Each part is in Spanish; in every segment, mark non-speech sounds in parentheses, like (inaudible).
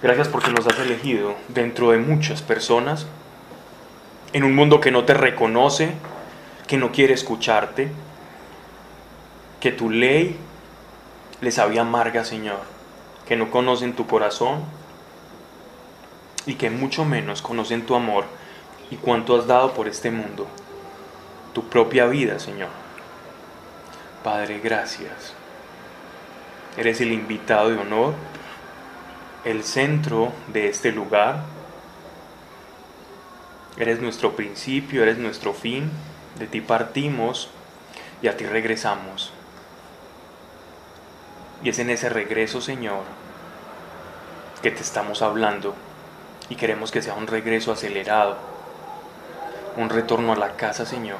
Gracias porque nos has elegido dentro de muchas personas, en un mundo que no te reconoce, que no quiere escucharte, que tu ley les había amarga, Señor, que no conocen tu corazón y que mucho menos conocen tu amor y cuánto has dado por este mundo, tu propia vida, Señor. Padre, gracias. Eres el invitado de honor, el centro de este lugar. Eres nuestro principio, eres nuestro fin. De ti partimos y a ti regresamos. Y es en ese regreso, Señor, que te estamos hablando y queremos que sea un regreso acelerado, un retorno a la casa, Señor.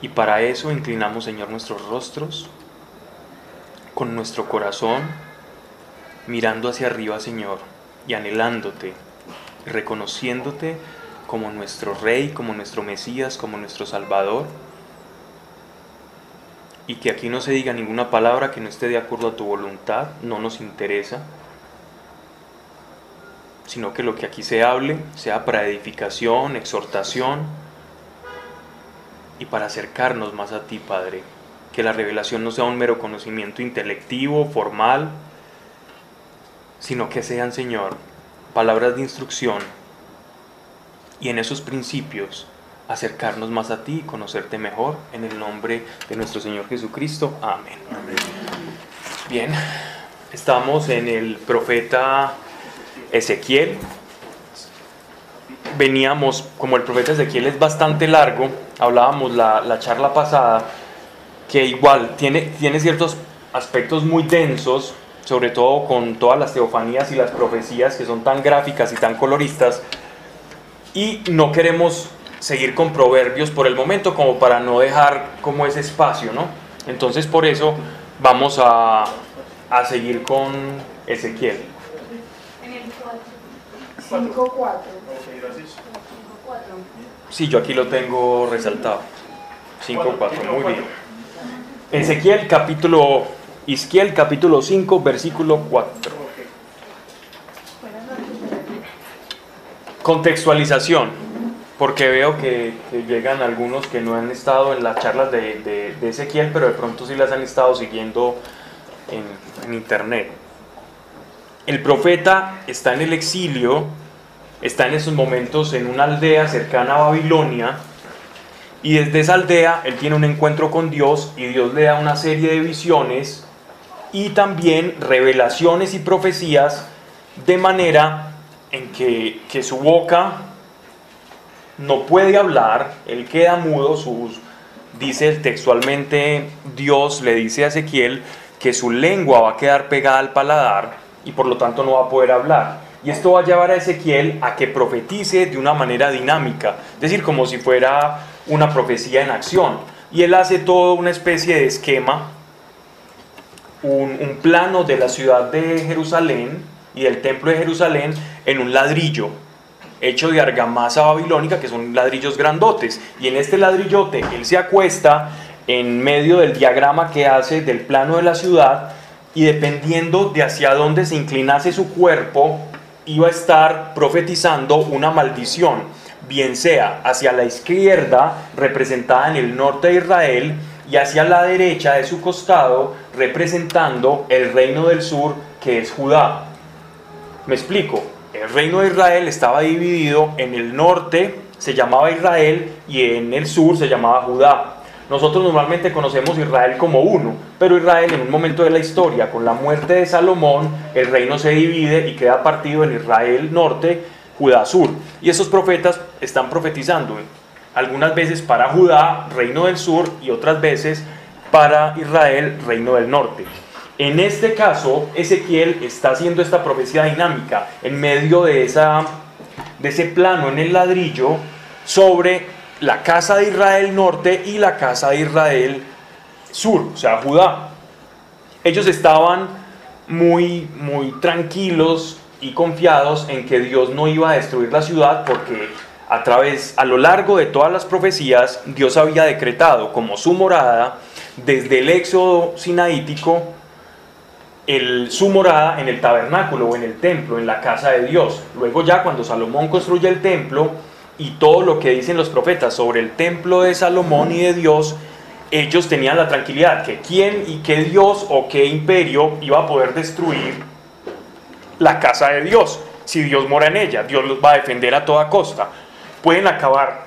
Y para eso inclinamos, Señor, nuestros rostros con nuestro corazón, mirando hacia arriba, Señor, y anhelándote, reconociéndote como nuestro Rey, como nuestro Mesías, como nuestro Salvador. Y que aquí no se diga ninguna palabra que no esté de acuerdo a tu voluntad, no nos interesa, sino que lo que aquí se hable sea para edificación, exhortación y para acercarnos más a ti, Padre. Que la revelación no sea un mero conocimiento intelectivo, formal, sino que sean, Señor, palabras de instrucción y en esos principios acercarnos más a ti y conocerte mejor en el nombre de nuestro Señor Jesucristo. Amén. Bien, estamos en el profeta Ezequiel. Veníamos, como el profeta Ezequiel es bastante largo, hablábamos la, la charla pasada, que igual tiene, tiene ciertos aspectos muy densos, sobre todo con todas las teofanías y las profecías que son tan gráficas y tan coloristas, y no queremos seguir con proverbios por el momento como para no dejar como ese espacio, ¿no? Entonces por eso vamos a, a seguir con Ezequiel. En el 5, 4. Sí, yo aquí lo tengo resaltado. 5.4, muy bien. Ezequiel capítulo, Isquiel capítulo 5, versículo 4. Contextualización, porque veo que, llegan algunos que no han estado en las charlas de, de- de Ezequiel, pero de pronto sí las han estado siguiendo en, en internet. El profeta está en el exilio, está en esos momentos en una aldea cercana a Babilonia, y desde esa aldea él tiene un encuentro con Dios y Dios le da una serie de visiones y también revelaciones y profecías de manera en que, que su boca no puede hablar, él queda mudo, sus, dice textualmente Dios le dice a Ezequiel que su lengua va a quedar pegada al paladar y por lo tanto no va a poder hablar. Y esto va a llevar a Ezequiel a que profetice de una manera dinámica, es decir, como si fuera una profecía en acción. Y él hace todo una especie de esquema, un, plano de la ciudad de Jerusalén y del templo de Jerusalén en un ladrillo hecho de argamasa babilónica, que son ladrillos grandotes. Y en este ladrillote él se acuesta en medio del diagrama que hace del plano de la ciudad y dependiendo de hacia dónde se inclinase su cuerpo, iba a estar profetizando una maldición, bien sea hacia la izquierda, representada en el norte de Israel, y hacia la derecha de su costado, representando el reino del sur, que es Judá. Me explico, el reino de Israel estaba dividido en el norte, se llamaba Israel, y en el sur se llamaba Judá. Nosotros normalmente conocemos Israel como uno, pero Israel en un momento de la historia, con la muerte de Salomón, el reino se divide y queda partido en Israel norte, Judá sur. Y esos profetas están profetizando, algunas veces para Judá, reino del sur, y otras veces para Israel, reino del norte. En este caso, Ezequiel está haciendo esta profecía dinámica en medio de, esa, de ese plano en el ladrillo sobre la casa de Israel norte y la casa de Israel sur, o sea, Judá. Ellos estaban muy, muy tranquilos y confiados en que Dios no iba a destruir la ciudad porque a través, a lo largo de todas las profecías, Dios había decretado como su morada, desde el éxodo sinaítico, el, su morada en el tabernáculo o en el templo, en la casa de Dios. Luego ya cuando Salomón construye el templo y todo lo que dicen los profetas sobre el templo de Salomón y de Dios, ellos tenían la tranquilidad que quién y qué Dios o qué imperio iba a poder destruir la casa de Dios. Si Dios mora en ella, Dios los va a defender a toda costa. Pueden acabar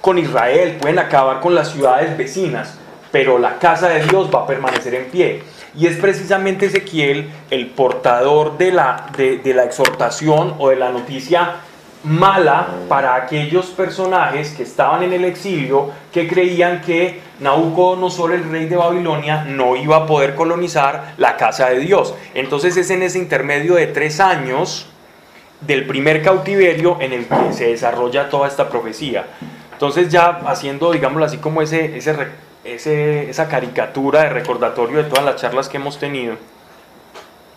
con Israel, pueden acabar con las ciudades vecinas, pero la casa de Dios va a permanecer en pie. Y es precisamente Ezequiel el portador de la, de, la exhortación o de la noticia mala para aquellos personajes que estaban en el exilio, que creían que Nabucodonosor, el rey de Babilonia, no iba a poder colonizar la casa de Dios. Entonces es en ese intermedio de tres años del primer cautiverio en el que se desarrolla toda esta profecía. Entonces ya haciendo, digámoslo así, como ese, ese, esa caricatura de recordatorio de todas las charlas que hemos tenido,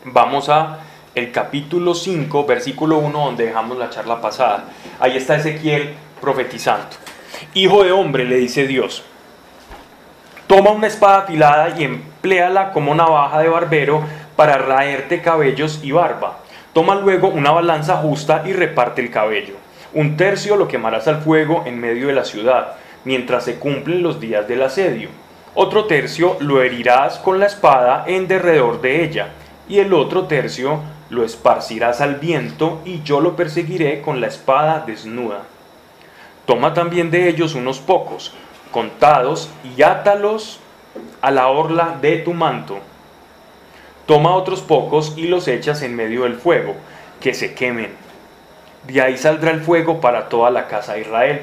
vamos a el capítulo 5, versículo 1, donde dejamos la charla pasada. Ahí está Ezequiel profetizando. Hijo de hombre, le dice Dios, toma una espada afilada y empléala como navaja de barbero para raerte cabellos y barba. Toma luego una balanza justa y reparte el cabello un tercio lo quemarás al fuego en medio de la ciudad, mientras se cumplen los días del asedio. Otro tercio lo herirás con la espada en derredor de ella, y el otro tercio lo esparcirás al viento, y yo lo perseguiré con la espada desnuda. Toma también de ellos unos pocos, contados, y átalos a la orla de tu manto. Toma otros pocos y los echas en medio del fuego, que se quemen de ahí saldrá el fuego para toda la casa de Israel.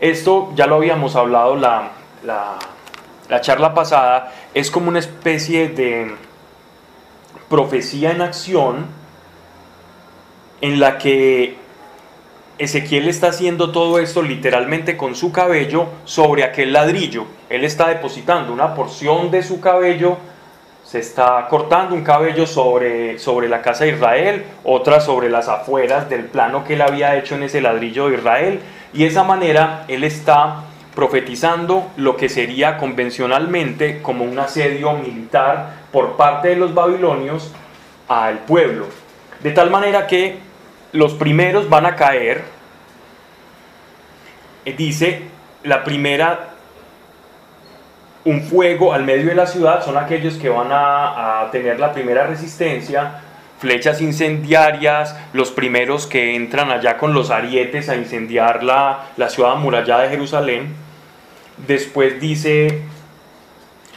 Esto ya lo habíamos hablado la, la, charla pasada, es como una especie de profecía en acción en la que Ezequiel está haciendo todo esto literalmente con su cabello sobre aquel ladrillo. Él está depositando una porción de su cabello se está cortando un cabello sobre, sobre la casa de Israel, otra sobre las afueras del plano que él había hecho en ese ladrillo de Israel, y de esa manera él está profetizando lo que sería convencionalmente como un asedio militar por parte de los babilonios al pueblo. De tal manera que los primeros van a caer, eh, dice, la primera un fuego al medio de la ciudad son aquellos que van a, tener la primera resistencia, flechas incendiarias, los primeros que entran allá con los arietes a incendiar la, la ciudad amurallada de Jerusalén. Después dice,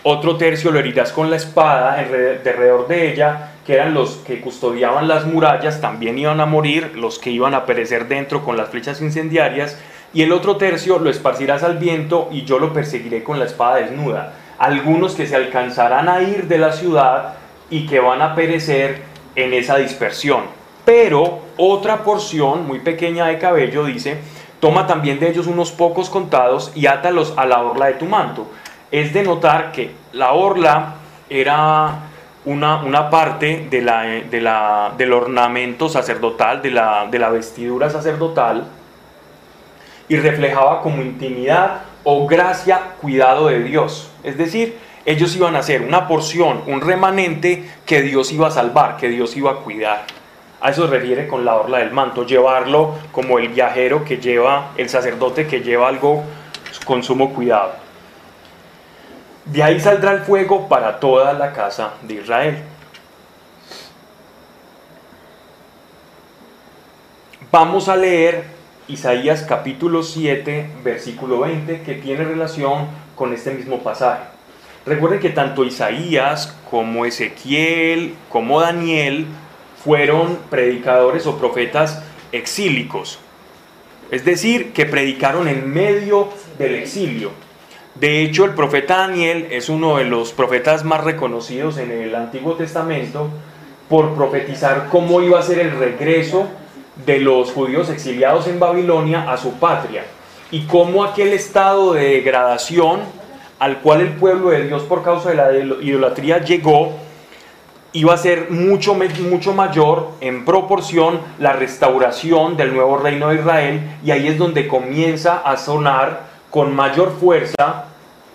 otro tercio lo herirás con la espada alrededor de ella, que eran los que custodiaban las murallas, también iban a morir, los que iban a perecer dentro con las flechas incendiarias y el otro tercio lo esparcirás al viento y yo lo perseguiré con la espada desnuda. Algunos que se alcanzarán a ir de la ciudad y que van a perecer en esa dispersión. Pero otra porción muy pequeña de cabello dice, toma también de ellos unos pocos contados y átalos a la orla de tu manto. Es de notar que la orla era una, una parte de del ornamento sacerdotal, de la, de la vestidura sacerdotal, y reflejaba como intimidad o gracia, cuidado de Dios. Es decir, ellos iban a ser una porción, un remanente que Dios iba a salvar, que Dios iba a cuidar. A eso se refiere con la orla del manto, llevarlo como el viajero que lleva, el sacerdote que lleva algo con sumo cuidado. De ahí saldrá el fuego para toda la casa de Israel. Vamos a leer Isaías capítulo 7, versículo 20, que tiene relación con este mismo pasaje. Recuerden que tanto Isaías como Ezequiel como Daniel fueron predicadores o profetas exílicos, es decir, que predicaron en medio del exilio. De hecho, el profeta Daniel es uno de los profetas más reconocidos en el Antiguo Testamento por profetizar cómo iba a ser el regreso de los judíos exiliados en Babilonia a su patria y cómo aquel estado de degradación al cual el pueblo de Dios por causa de la idolatría llegó iba a ser mucho, mucho mayor en proporción la restauración del nuevo reino de Israel y ahí es donde comienza a sonar con mayor fuerza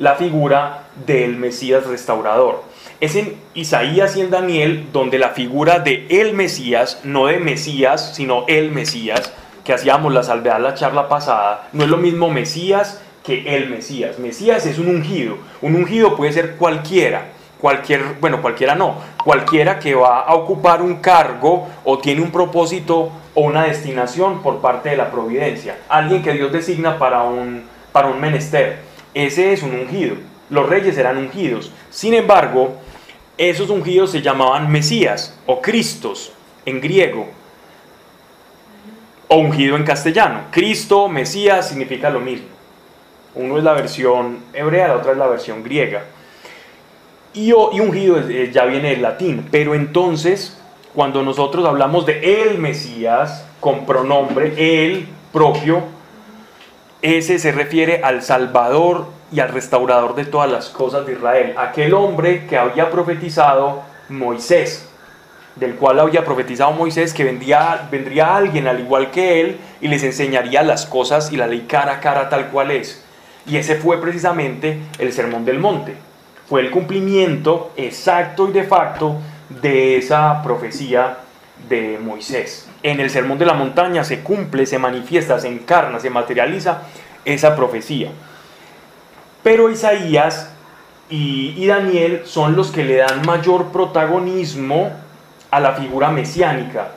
la figura del Mesías restaurador. Es en Isaías y en Daniel donde la figura de el Mesías, no de Mesías, sino el Mesías, que hacíamos la salvedad la charla pasada, no es lo mismo Mesías que el Mesías. Mesías es un ungido. Un ungido puede ser cualquiera, cualquier, bueno, cualquiera no, cualquiera que va a ocupar un cargo o tiene un propósito o una destinación por parte de la providencia. Alguien que Dios designa para un, para un menester. Ese es un ungido. Los reyes eran ungidos. Sin embargo, esos ungidos se llamaban Mesías o Cristos en griego o ungido en castellano. Cristo, Mesías significa lo mismo. Uno es la versión hebrea, la otra es la versión griega. Y, ungido ya viene del latín, pero entonces cuando nosotros hablamos de el Mesías con pronombre, el propio, ese se refiere al Salvador y al restaurador de todas las cosas de Israel, aquel hombre que había profetizado Moisés, del cual había profetizado Moisés que vendría, vendría alguien al igual que él y les enseñaría las cosas y la ley cara a cara tal cual es. Y ese fue precisamente el Sermón del Monte. Fue el cumplimiento exacto y de facto de esa profecía de Moisés. En el Sermón de la Montaña se cumple, se manifiesta, se encarna, se materializa esa profecía. Pero Isaías y, y, Daniel son los que le dan mayor protagonismo a la figura mesiánica.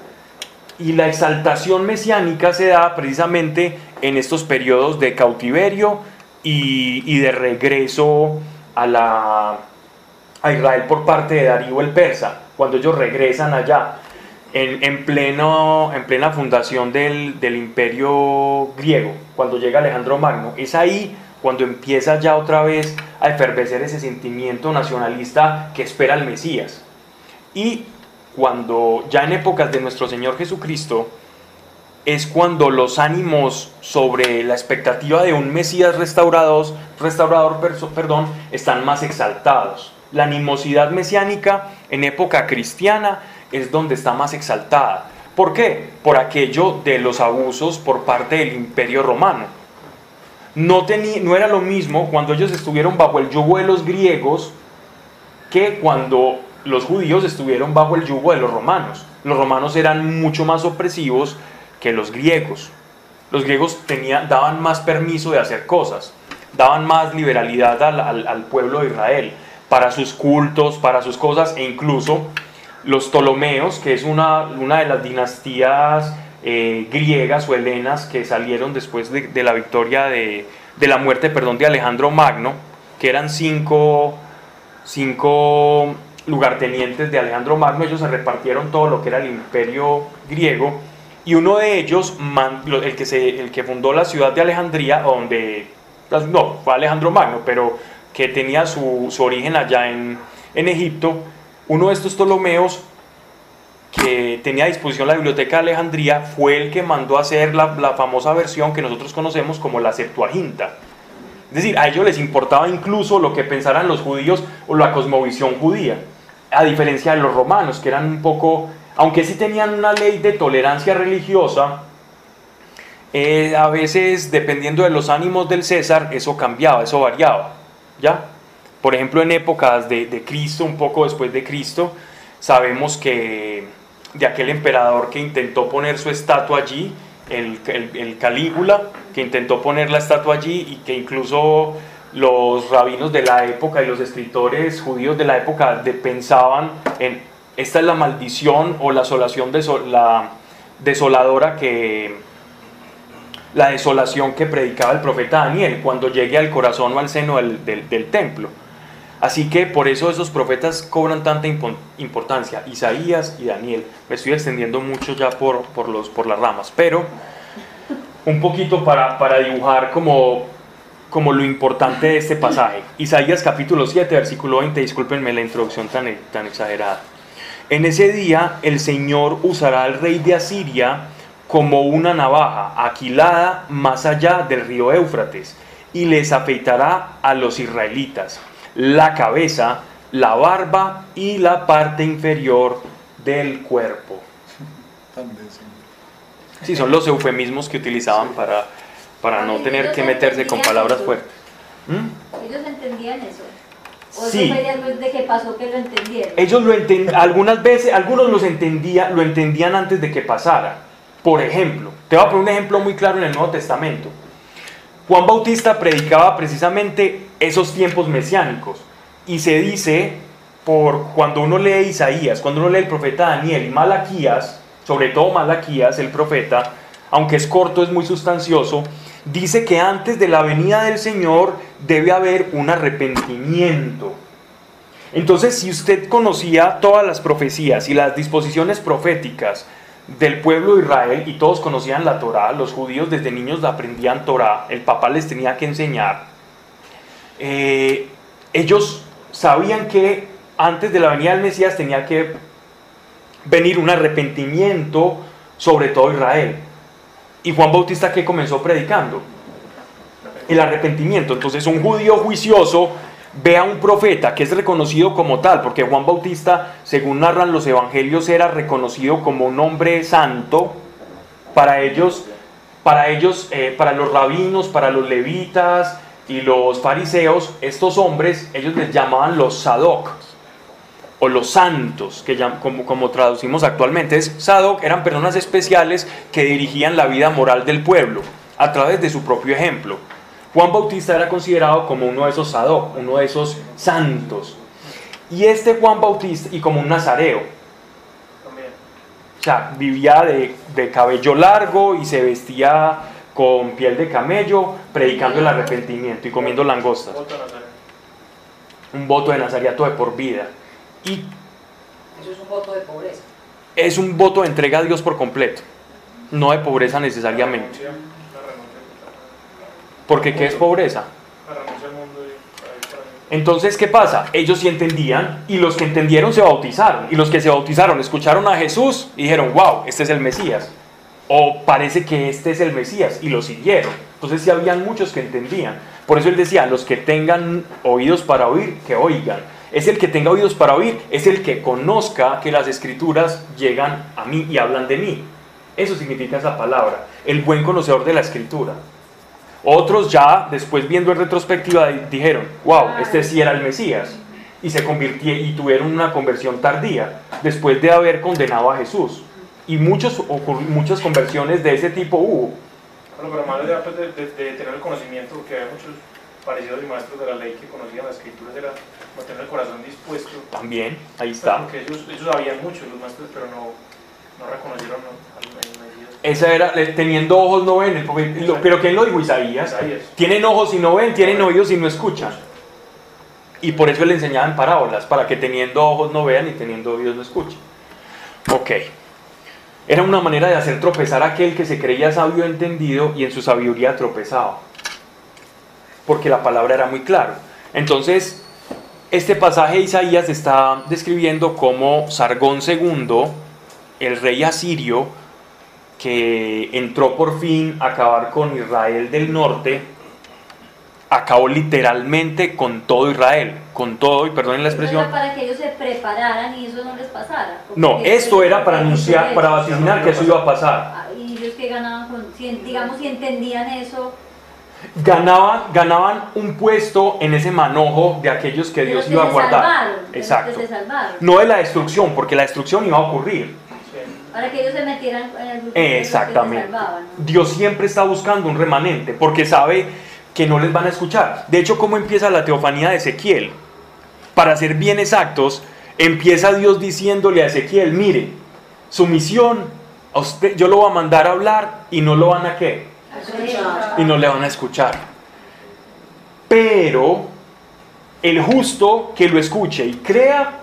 Y la exaltación mesiánica se da precisamente en estos periodos de cautiverio y, de regreso a, la, a Israel por parte de Darío el Persa, cuando ellos regresan allá, en, en, pleno, en plena fundación del, del, imperio griego, cuando llega Alejandro Magno, es ahí cuando empieza ya otra vez a efervecer ese sentimiento nacionalista que espera el Mesías. Y cuando ya en épocas de nuestro Señor Jesucristo, es cuando los ánimos sobre la expectativa de un Mesías restaurador, restaurador perdón, están más exaltados. La animosidad mesiánica en época cristiana es donde está más exaltada. ¿Por qué? Por aquello de los abusos por parte del imperio romano. No, no era lo mismo cuando ellos estuvieron bajo el yugo de los griegos que cuando los judíos estuvieron bajo el yugo de los romanos. Los romanos eran mucho más opresivos que los griegos. Los griegos tenían, daban más permiso de hacer cosas, daban más liberalidad al, pueblo de Israel para sus cultos, para sus cosas, e incluso los Ptolomeos, que es una, una de las dinastías eh, griegas o helenas que salieron después de, la victoria de, de, la muerte perdón, de Alejandro Magno, que eran cinco, cinco lugartenientes de Alejandro Magno, ellos se repartieron todo lo que era el imperio griego y uno de ellos, el que, se, el que fundó la ciudad de Alejandría, donde, pues, no, fue Alejandro Magno, pero que tenía su, origen allá en, Egipto, uno de estos Ptolomeos que tenía a disposición la biblioteca de Alejandría fue el que mandó a hacer la, la, famosa versión que nosotros conocemos como la Septuaginta. Es decir, a ellos les importaba incluso lo que pensaran los judíos o la cosmovisión judía, a diferencia de los romanos, que eran un poco aunque sí tenían una ley de tolerancia religiosa, eh, a veces dependiendo de los ánimos del César, eso cambiaba, eso variaba. ¿Ya? Por ejemplo, en épocas de, Cristo, un poco después de Cristo, sabemos que de aquel emperador que intentó poner su estatua allí, el, Calígula, que intentó poner la estatua allí y que incluso los rabinos de la época y los escritores judíos de la época pensaban en esta es la maldición o la asolación de la desoladora que la desolación que predicaba el profeta Daniel cuando llegue al corazón o al seno del, templo. Así que por eso esos profetas cobran tanta importancia, Isaías y Daniel. Me estoy extendiendo mucho ya por, por, los, por las ramas, pero un poquito para, para dibujar como, como lo importante de este pasaje. Isaías capítulo 7, versículo 20, discúlpenme la introducción tan, tan exagerada. En ese día el Señor usará al rey de Asiria como una navaja aquilada más allá del río Éufrates y les afeitará a los israelitas la cabeza, la barba y la parte inferior del cuerpo. Sí, son los eufemismos que utilizaban para, para no tener que meterse con palabras fuertes. ¿Mm? entendían eso? ¿O Sí. eso de que pasó que lo entendieron? Ellos lo enten- algunas veces, algunos los entendía, lo entendían antes de que pasara. Por ejemplo, te voy a poner un ejemplo muy claro en el Nuevo Testamento. Juan Bautista predicaba precisamente esos tiempos mesiánicos y se dice por cuando uno lee Isaías, cuando uno lee el profeta Daniel y Malaquías, sobre todo Malaquías, el profeta, aunque es corto, es muy sustancioso, dice que antes de la venida del Señor debe haber un arrepentimiento. Entonces, si usted conocía todas las profecías y las disposiciones proféticas del pueblo de Israel y todos conocían la Torá, los judíos desde niños aprendían Torá, el papá les tenía que enseñar, eh, ellos sabían que antes de la venida del Mesías tenía que venir un arrepentimiento sobre todo Israel. ¿Y Juan Bautista qué comenzó predicando? El arrepentimiento. Entonces un judío juicioso ve a un profeta que es reconocido como tal, porque Juan Bautista, según narran los evangelios, era reconocido como un hombre santo. Para ellos, para ellos, eh, para los rabinos, para los levitas y los fariseos, estos hombres, ellos les llamaban los Sadoc o los santos, que llam- como, como traducimos actualmente. Es, Sadoc eran personas especiales que dirigían la vida moral del pueblo a través de su propio ejemplo. Juan Bautista era considerado como uno de esos Sadoc, uno de esos santos. Y este Juan Bautista, y como un nazareo, También. o sea, vivía de, de cabello largo y se vestía con piel de camello, predicando el arrepentimiento y comiendo langostas. Un voto de nazariato de por vida. Y Eso es un voto de pobreza. es un voto de entrega a Dios por completo, no de pobreza necesariamente. Porque ¿qué es pobreza? Entonces, ¿qué pasa? Ellos sí entendían y los que entendieron se bautizaron. Y los que se bautizaron escucharon a Jesús y dijeron, wow, este es el Mesías. O parece que este es el Mesías y lo siguieron. Entonces sí habían muchos que entendían. Por eso él decía, los que tengan oídos para oír, que oigan. Es el que tenga oídos para oír, es el que conozca que las escrituras llegan a mí y hablan de mí. Eso significa esa palabra, el buen conocedor de la escritura. Otros ya, después viendo en retrospectiva, di- dijeron, wow, este sí era el Mesías. Y se convirtió y tuvieron una conversión tardía, después de haber condenado a Jesús. Y muchos, muchas conversiones de ese tipo hubo. Pero más allá pues, de, de- de tener el conocimiento, porque había muchos parecidos y maestros de la ley que conocían las escrituras, era como tener el corazón dispuesto. También, ahí Pues, está. Porque ellos, ellos sabían mucho, los maestros, pero no, no reconocieron ¿no? al al Mesías. Esa era, teniendo ojos no ven, porque- lo- pero ¿quién lo dijo Isaías? Isaías. Tienen ojos y no ven, tienen oídos y no escuchan. Y por eso le enseñaban parábolas, para que teniendo ojos no vean y teniendo oídos no escuchen. Ok. Era una manera de hacer tropezar a aquel que se creía sabio entendido y en su sabiduría tropezaba. Porque la palabra era muy clara. Entonces, este pasaje de Isaías está describiendo cómo Sargón II, el rey asirio, que entró por fin a acabar con Israel del norte, acabó literalmente con todo Israel, con todo, y perdonen la Eso expresión, era para que ellos se prepararan y eso no les pasara. ¿o no, esto era para anunciar, para vaticinar que eso iba a pasar. Ah, Y ellos que ganaban con, digamos, si entendían eso, Ganaban, ganaban un puesto en ese manojo de aquellos que Dios que iba a guardar. salvaron, que Exacto. se salvaron. No de la destrucción, porque la destrucción iba a ocurrir. Para que ellos se metieran en el grupo los que Exactamente. salvaban. Dios siempre está buscando un remanente porque sabe que no les van a escuchar. De hecho, ¿cómo empieza la teofanía de Ezequiel? Para ser bien exactos, empieza Dios diciéndole a Ezequiel, mire, su misión, a usted, yo lo voy a mandar a hablar y no lo van a qué, Escuchar. y no le van a escuchar. Pero el justo que lo escuche y crea,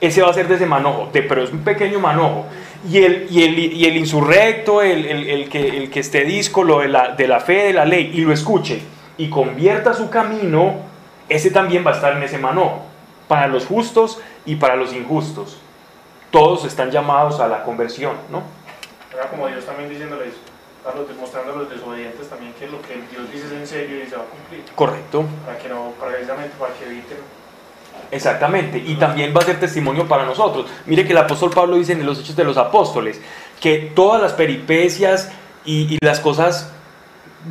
ese va a ser de ese manojo, de, pero es un pequeño manojo. Y el, y el, y el insurrecto, el, el- el que, el que esté díscolo de la, de la fe de la ley y lo escuche y convierta su camino, ese también va a estar en ese manojo, para los justos y para los injustos. Todos están llamados a la conversión, ¿no? Era como Dios también diciéndoles, a los, mostrando a los desobedientes también que lo que Dios dice es en serio y se va a cumplir. Correcto. Para que no, precisamente para que eviten. Exactamente, y también va a ser testimonio para nosotros. Mire que el apóstol Pablo dice en los Hechos de los Apóstoles que todas las peripecias y, y las cosas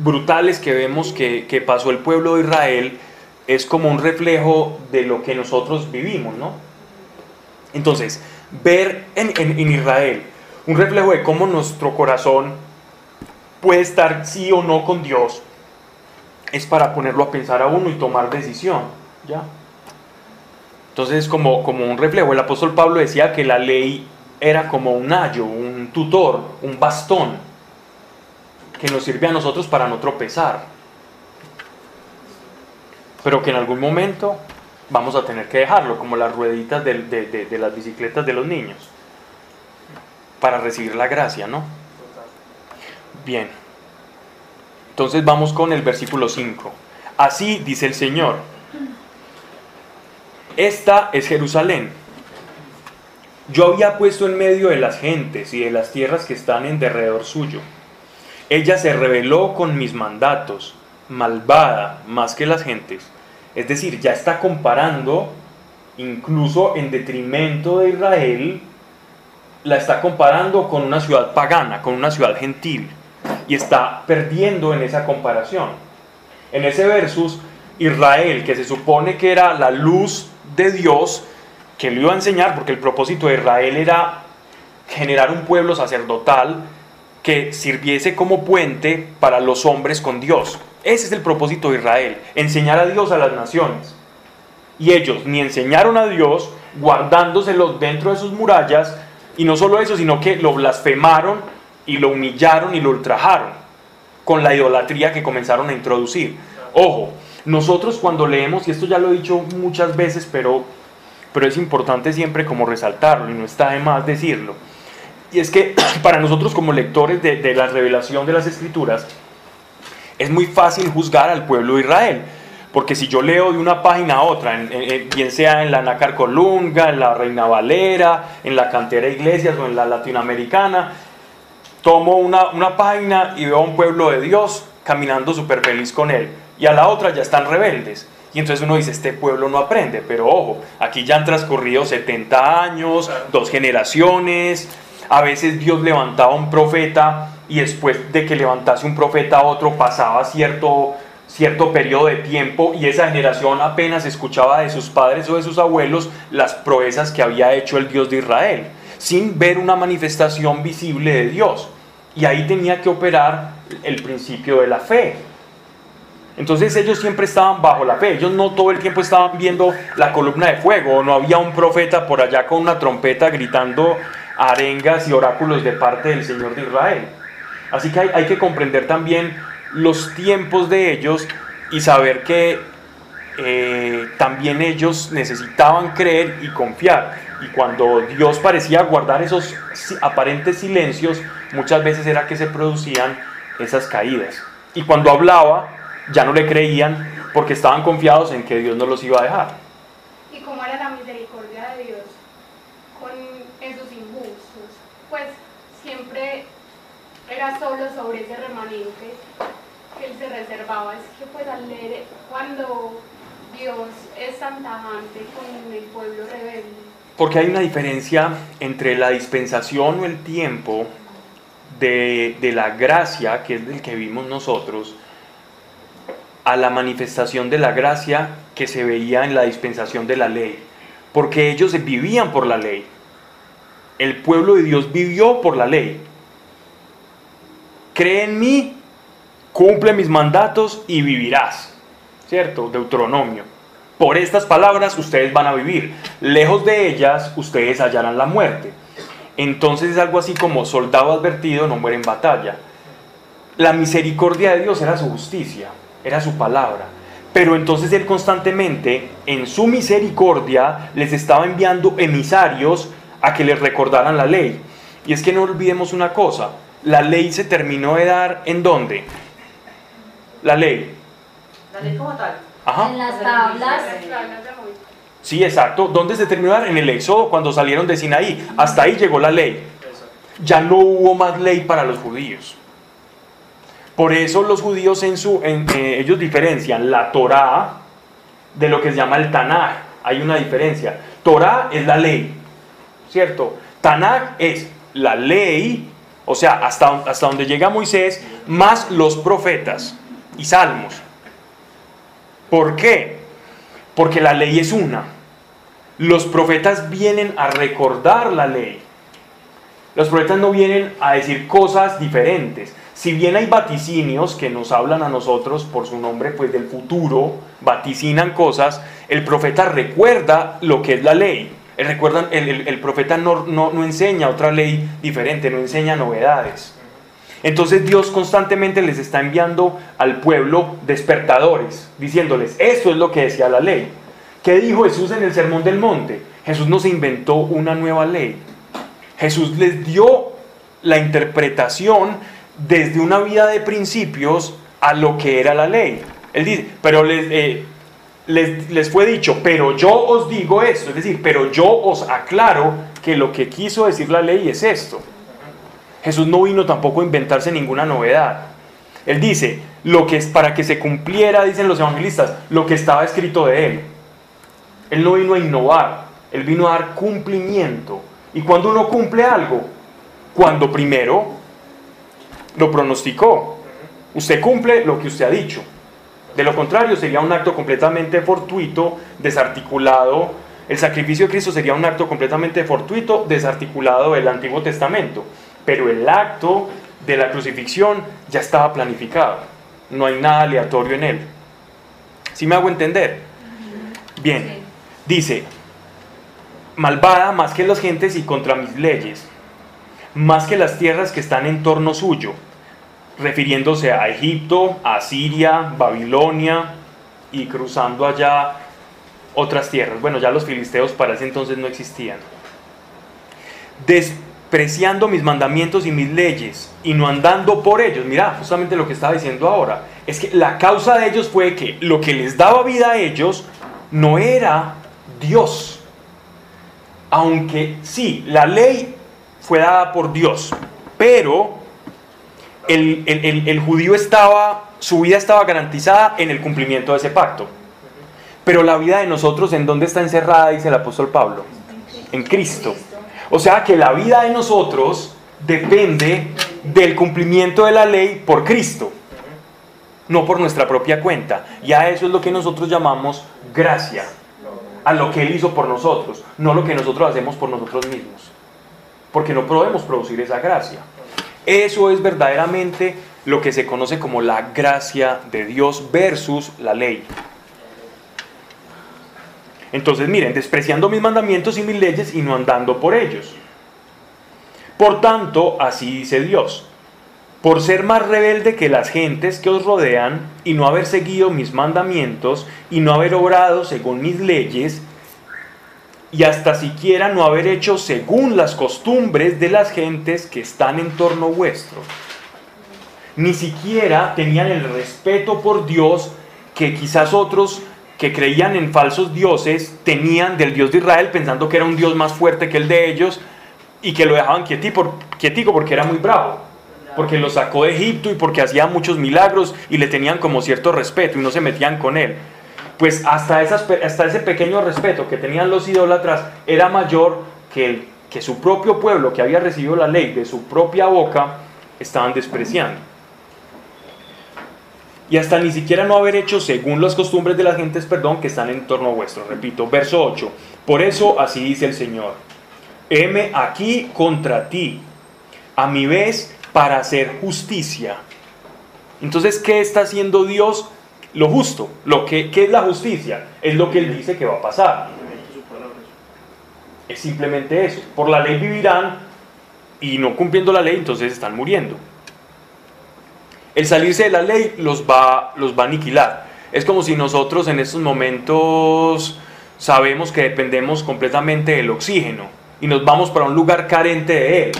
brutales que vemos que, que pasó el pueblo de Israel es como un reflejo de lo que nosotros vivimos, ¿no? Entonces, ver en, en- en Israel un reflejo de cómo nuestro corazón puede estar sí o no con Dios, es para ponerlo a pensar a uno y tomar decisión, ¿ya? Entonces es como, como un reflejo. El apóstol Pablo decía que la ley era como un ayo, un tutor, un bastón, que nos sirve a nosotros para no tropezar. Pero que en algún momento vamos a tener que dejarlo, como las rueditas del- de, de- de las bicicletas de los niños, para recibir la gracia, ¿no? Bien. Entonces vamos con el versículo 5. Así dice el Señor. Esta es Jerusalén. Yo había puesto en medio de las gentes y de las tierras que están en derredor suyo. Ella se rebeló con mis mandatos, malvada más que las gentes. Es decir, ya está comparando, incluso en detrimento de Israel, la está comparando con una ciudad pagana, con una ciudad gentil. Y está perdiendo en esa comparación. En ese versus, Israel, que se supone que era la luz de Dios, que lo iba a enseñar, porque el propósito de Israel era generar un pueblo sacerdotal que sirviese como puente para los hombres con Dios. Ese es el propósito de Israel, enseñar a Dios a las naciones. Y ellos ni enseñaron a Dios guardándoselos dentro de sus murallas, y no solo eso, sino que lo blasfemaron y lo humillaron y lo ultrajaron con la idolatría que comenzaron a introducir. Ojo, nosotros cuando leemos, y esto ya lo he dicho muchas veces, pero, pero es importante siempre como resaltarlo y no está de más decirlo. Y es que (clears throat) para nosotros como lectores de, la revelación de las escrituras, es muy fácil juzgar al pueblo de Israel. Porque si yo leo de una página a otra, en- bien sea en la Nácar Colunga, en la Reina Valera, en la Cantera Iglesias o en la Latinoamericana, tomo una, una página y veo a un pueblo de Dios caminando súper feliz con él. Y a la otra ya están rebeldes. Y entonces uno dice, este pueblo no aprende. Pero ojo, aquí ya han transcurrido 70 años, dos generaciones. A veces Dios levantaba un profeta y después de que levantase un profeta a otro pasaba cierto, cierto periodo de tiempo y esa generación apenas escuchaba de sus padres o de sus abuelos las proezas que había hecho el Dios de Israel, sin ver una manifestación visible de Dios. Y ahí tenía que operar el principio de la fe. Entonces ellos siempre estaban bajo la fe, ellos no todo el tiempo estaban viendo la columna de fuego, no había un profeta por allá con una trompeta gritando arengas y oráculos de parte del Señor de Israel. Así que hay, hay que comprender también los tiempos de ellos y saber que eh, también ellos necesitaban creer y confiar. Y cuando Dios parecía guardar esos aparentes silencios, muchas veces era que se producían esas caídas. Y cuando hablaba, ya no le creían porque estaban confiados en que Dios no los iba a dejar. ¿Y cómo era la misericordia de Dios con esos injustos? Pues siempre era solo sobre ese remanente que él se reservaba. Es que pues al leer cuando Dios es tan tajante con el pueblo rebelde, Porque hay una diferencia entre la dispensación o el tiempo de, de la gracia, que es del que vimos nosotros, a la manifestación de la gracia que se veía en la dispensación de la ley. Porque ellos vivían por la ley. El pueblo de Dios vivió por la ley. Cree en mí, cumple mis mandatos y vivirás. ¿Cierto? Deuteronomio. Por estas palabras ustedes van a vivir. Lejos de ellas ustedes hallarán la muerte. Entonces es algo así como soldado advertido no muere en batalla. La misericordia de Dios era su justicia, era su palabra. Pero entonces Él constantemente, en su misericordia, les estaba enviando emisarios a que les recordaran la ley. Y es que no olvidemos una cosa, la ley se terminó de dar en dónde? La ley. La ley como tal. Ajá. En las tablas. Sí, exacto. ¿Dónde se terminó de dar? En el Éxodo, cuando salieron de Sinaí. Hasta ahí llegó la ley. Ya no hubo más ley para los judíos. Por eso los judíos en su, en- eh, ellos diferencian la Torá de lo que se llama el Tanaj. Hay una diferencia. Torá es la ley, ¿cierto? Tanaj es la ley, o sea, hasta, hasta donde llega Moisés, más los profetas y salmos. ¿Por qué? porque la ley es una. Los profetas vienen a recordar la ley. Los profetas no vienen a decir cosas diferentes. Si bien hay vaticinios que nos hablan a nosotros por su nombre, pues del futuro, vaticinan cosas, el profeta recuerda lo que es la ley. El, recuerdan, el, profeta no, no, enseña otra ley diferente, no enseña novedades. Entonces Dios constantemente les está enviando al pueblo despertadores, diciéndoles, esto es lo que decía la ley. ¿Qué dijo Jesús en el Sermón del Monte? Jesús no se inventó una nueva ley. Jesús les dio la interpretación desde una vida de principios a lo que era la ley. Él dice, pero les, eh, les, les fue dicho, pero yo os digo esto, es decir, pero yo os aclaro que lo que quiso decir la ley es esto. Jesús no vino tampoco a inventarse ninguna novedad. Él dice, lo que es para que se cumpliera, dicen los evangelistas, lo que estaba escrito de él. Él no vino a innovar, él vino a dar cumplimiento. Y cuando uno cumple algo, cuando primero lo pronosticó, usted cumple lo que usted ha dicho. De lo contrario, sería un acto completamente fortuito, desarticulado. El sacrificio de Cristo sería un acto completamente fortuito, desarticulado del Antiguo Testamento. Pero el acto de la crucifixión ya estaba planificado. No hay nada aleatorio en él. ¿Sí me hago entender? Bien. Dice, malvada más que las gentes y contra mis leyes, más que las tierras que están en torno suyo, refiriéndose a Egipto, a Siria, Babilonia y cruzando allá otras tierras. Bueno, ya los filisteos para ese entonces no existían. Despreciando mis mandamientos y mis leyes y no andando por ellos. Mira, justamente lo que estaba diciendo ahora. Es que la causa de ellos fue que lo que les daba vida a ellos no era Dios. Aunque sí, la ley fue dada por Dios, pero el, judío estaba, su vida estaba garantizada en el cumplimiento de ese pacto. Pero la vida de nosotros, ¿en dónde está encerrada? Dice el apóstol Pablo. En Cristo. O sea que la vida de nosotros depende del cumplimiento de la ley por Cristo, no por nuestra propia cuenta. Y a eso es lo que nosotros llamamos gracia, a lo que Él hizo por nosotros, no lo que nosotros hacemos por nosotros mismos. Porque no podemos producir esa gracia. Eso es verdaderamente lo que se conoce como la gracia de Dios versus la ley. Entonces, miren, despreciando mis mandamientos y mis leyes y no andando por ellos. Por tanto, así dice Dios, por ser más rebelde que las gentes que os rodean y no haber seguido mis mandamientos y no haber obrado según mis leyes y hasta siquiera no haber hecho según las costumbres de las gentes que están en torno vuestro. Ni siquiera tenían el respeto por Dios que quizás otros que creían en falsos dioses tenían del Dios de Israel pensando que era un Dios más fuerte que el de ellos y que lo dejaban quietico, porque era muy bravo, porque lo sacó de Egipto y porque hacía muchos milagros y le tenían como cierto respeto y no se metían con él. Pues hasta, esas, hasta ese pequeño respeto que tenían los idólatras era mayor que, el, que su propio pueblo que había recibido la ley de su propia boca estaban despreciando y hasta ni siquiera no haber hecho según las costumbres de las gentes, perdón, que están en torno vuestro. Repito, verso 8. Por eso así dice el Señor. Heme aquí contra ti, a mi vez, para hacer justicia. Entonces, ¿qué está haciendo Dios? Lo justo. Lo que, ¿Qué es la justicia? Es lo que Él dice que va a pasar. Es simplemente eso. Por la ley vivirán y no cumpliendo la ley, entonces están muriendo. El salirse de la ley los va, los va a aniquilar. Es como si nosotros en estos momentos sabemos que dependemos completamente del oxígeno y nos vamos para un lugar carente de él.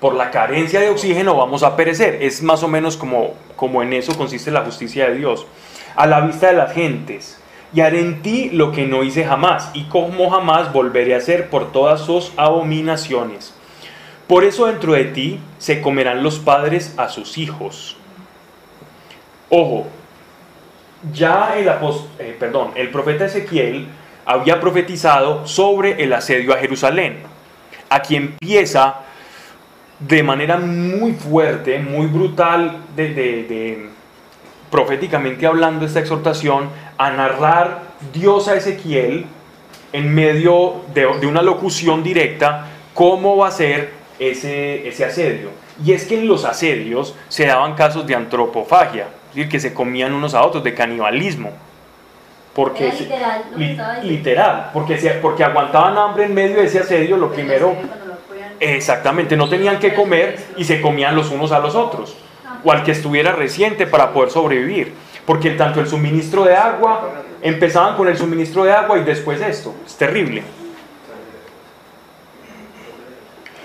Por la carencia de oxígeno vamos a perecer. Es más o menos como, como en eso consiste la justicia de Dios. A la vista de las gentes. Y haré en ti lo que no hice jamás, y como jamás volveré a hacer por todas sus abominaciones. Por eso dentro de ti se comerán los padres a sus hijos. Ojo, ya el, eh, perdón, el profeta Ezequiel había profetizado sobre el asedio a Jerusalén. Aquí empieza de manera muy fuerte, muy brutal, de, de- de- proféticamente hablando esta exhortación, a narrar Dios a Ezequiel en medio de, de una locución directa cómo va a ser ese, ese asedio. Y es que en los asedios se daban casos de antropofagia, es decir, que se comían unos a otros, de canibalismo. Porque Era literal lo que li- estaba diciendo. literal, porque, se- porque aguantaban hambre en medio de ese asedio, lo primero, exactamente, no tenían que comer y se comían los unos a los otros, o al que estuviera reciente para poder sobrevivir. Porque tanto el suministro de agua, empezaban con el suministro de agua y después esto, es terrible.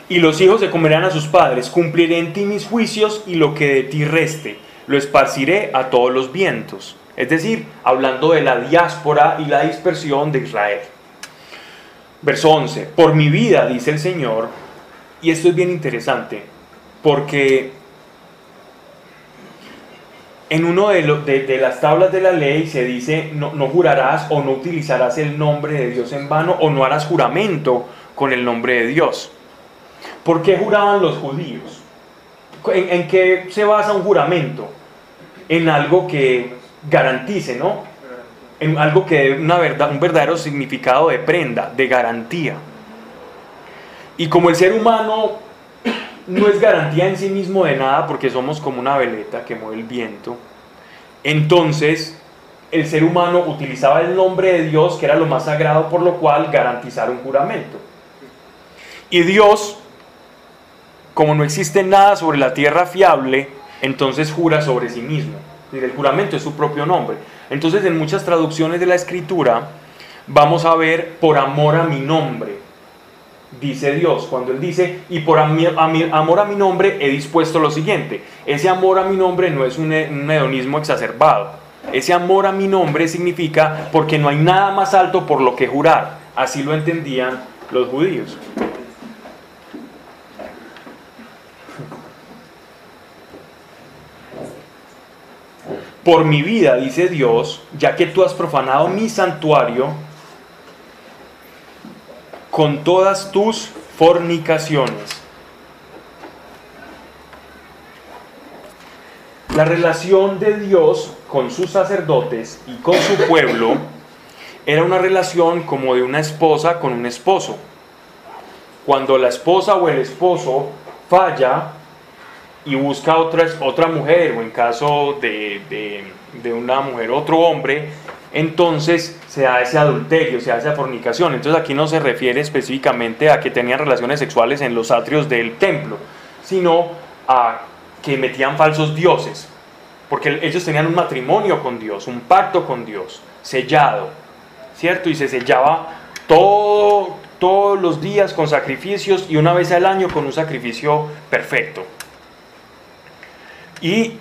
Y los hijos se comerán a sus padres, cumpliré en ti mis juicios y lo que de ti reste, lo esparciré a todos los vientos. Es decir, hablando de la diáspora y la dispersión de Israel. Verso 11, por mi vida, dice el Señor, y esto es bien interesante, porque en uno de, lo- de- las tablas de la ley se dice, no, no jurarás o no utilizarás el nombre de Dios en vano o no harás juramento con el nombre de Dios. ¿Por qué juraban los judíos? ¿En, en qué se basa un juramento? En algo que garantice, ¿no? En algo que dé una verdad, un verdadero significado de prenda, de garantía. Y como el ser humano no es garantía en sí mismo de nada porque somos como una veleta que mueve el viento, entonces el ser humano utilizaba el nombre de Dios, que era lo más sagrado, por lo cual garantizar un juramento. Y Dios, como no existe nada sobre la tierra fiable, entonces jura sobre sí mismo. El juramento es su propio nombre. Entonces en muchas traducciones de la escritura vamos a ver por amor a mi nombre, dice Dios. Cuando Él dice, y por amor a mi nombre he dispuesto lo siguiente. Ese amor a mi nombre no es un, he- un hedonismo exacerbado. Ese amor a mi nombre significa porque no hay nada más alto por lo que jurar. Así lo entendían los judíos. Por mi vida, dice Dios, ya que tú has profanado mi santuario con todas tus fornicaciones. La relación de Dios con sus sacerdotes y con su pueblo era una relación como de una esposa con un esposo. Cuando la esposa o el esposo falla, y busca otra, otra mujer, o en caso de, de- de una mujer, otro hombre, entonces se da ese adulterio, se da esa fornicación. Entonces aquí no se refiere específicamente a que tenían relaciones sexuales en los atrios del templo, sino a que metían falsos dioses, porque ellos tenían un matrimonio con Dios, un pacto con Dios, sellado, ¿cierto? Y se sellaba todo, todos los días con sacrificios y una vez al año con un sacrificio perfecto. Y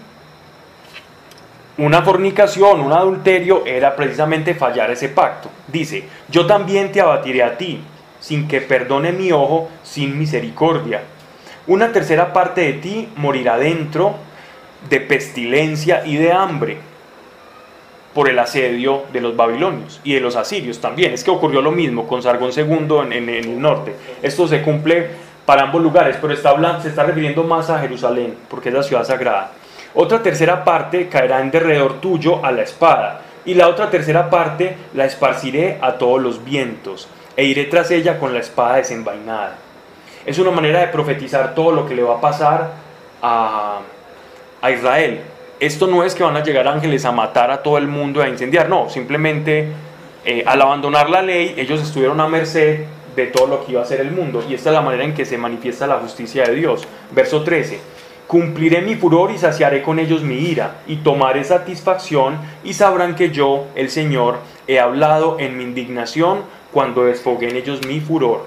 una fornicación, un adulterio era precisamente fallar ese pacto. Dice, yo también te abatiré a ti, sin que perdone mi ojo, sin misericordia. Una tercera parte de ti morirá dentro de pestilencia y de hambre por el asedio de los babilonios y de los asirios también. Es que ocurrió lo mismo con Sargón II en, el norte. Esto se cumple para ambos lugares, pero está hablando, se está refiriendo más a Jerusalén, porque es la ciudad sagrada. Otra tercera parte caerá en derredor tuyo a la espada, y la otra tercera parte la esparciré a todos los vientos, e iré tras ella con la espada desenvainada. Es una manera de profetizar todo lo que le va a pasar a, a Israel. Esto no es que van a llegar ángeles a matar a todo el mundo, a incendiar, no, simplemente eh, al abandonar la ley, ellos estuvieron a merced de todo lo que iba a hacer el mundo. Y esta es la manera en que se manifiesta la justicia de Dios. Verso 13. Cumpliré mi furor y saciaré con ellos mi ira, y tomaré satisfacción, y sabrán que yo, el Señor, he hablado en mi indignación cuando desfogué en ellos mi furor.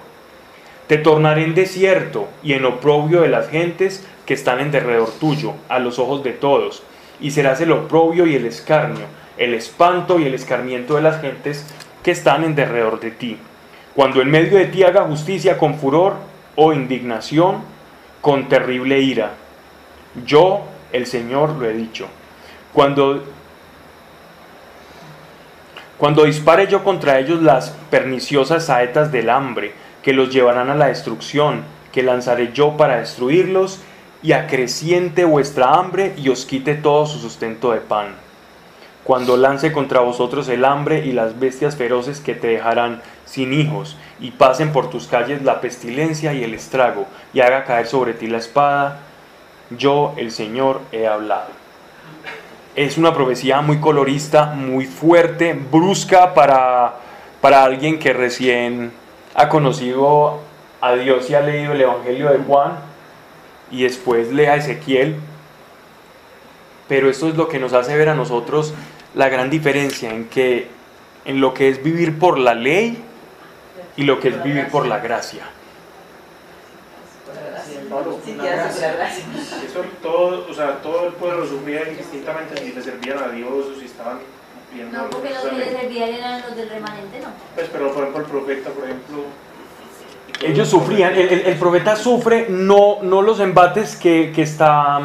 Te tornaré en desierto y en oprobio de las gentes que están en derredor tuyo, a los ojos de todos, y serás el oprobio y el escarnio, el espanto y el escarmiento de las gentes que están en derredor de ti. Cuando en medio de ti haga justicia con furor o indignación, con terrible ira. Yo, el Señor, lo he dicho. Cuando cuando dispare yo contra ellos las perniciosas saetas del hambre, que los llevarán a la destrucción, que lanzaré yo para destruirlos, y acreciente vuestra hambre y os quite todo su sustento de pan. cuando lance contra vosotros el hambre y las bestias feroces que te dejarán sin hijos, y pasen por tus calles la pestilencia y el estrago, y haga caer sobre ti la espada, yo el Señor he hablado. Es una profecía muy colorista, muy fuerte, brusca para, para alguien que recién ha conocido a Dios y ha leído el Evangelio de Juan y después lea Ezequiel. Pero esto es lo que nos hace ver a nosotros la gran diferencia en que en lo que es vivir por la ley y lo que es vivir por la gracia. Todo, o sea, todo el pueblo sufría indistintamente si le servían a Dios o si estaban cumpliendo No, porque los que les servían eran los del remanente, no. Pues, pero por ejemplo el profeta, por ejemplo... Ellos sufrían, el, el- el profeta sufre no, no los embates que, que está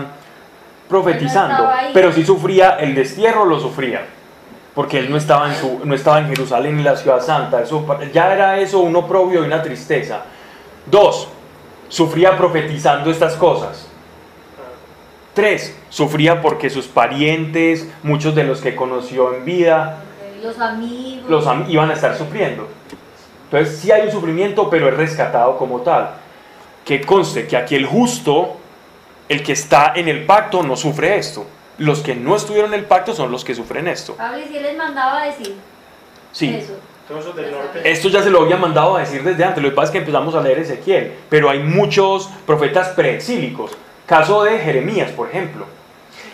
profetizando, pero sí sufría el destierro, lo sufría, porque él no estaba en, su, no estaba en Jerusalén ni la ciudad santa, eso, ya era eso un oprobio y una tristeza. Dos, sufría profetizando estas cosas. Tres, sufría porque sus parientes, muchos de los que conoció en vida, Los amigos. los am- iban a estar sufriendo. Entonces sí hay un sufrimiento, pero es rescatado como tal. Que conste que aquí el justo, el que está en el pacto, no sufre esto. Los que no estuvieron en el pacto son los que sufren esto. Pablo, y si les mandaba a decir Sí. eso. Del norte... Esto ya se lo había mandado a decir desde antes. Lo que pasa es que empezamos a leer Ezequiel. Pero hay muchos profetas preexílicos. Caso de Jeremías, por ejemplo.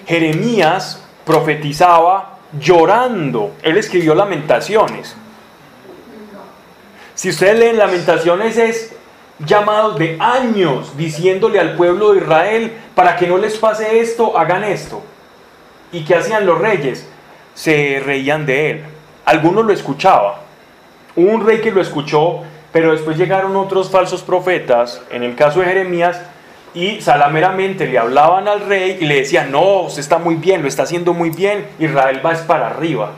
Jeremías profetizaba llorando. Él escribió lamentaciones. Si ustedes leen lamentaciones es llamados de años diciéndole al pueblo de Israel, para que no les pase esto, hagan esto. ¿Y qué hacían los reyes? Se reían de él. Algunos lo escuchaban. Un rey que lo escuchó, pero después llegaron otros falsos profetas, en el caso de Jeremías, y salameramente le hablaban al rey y le decían, no, usted está muy bien, lo está haciendo muy bien, Israel va es para arriba.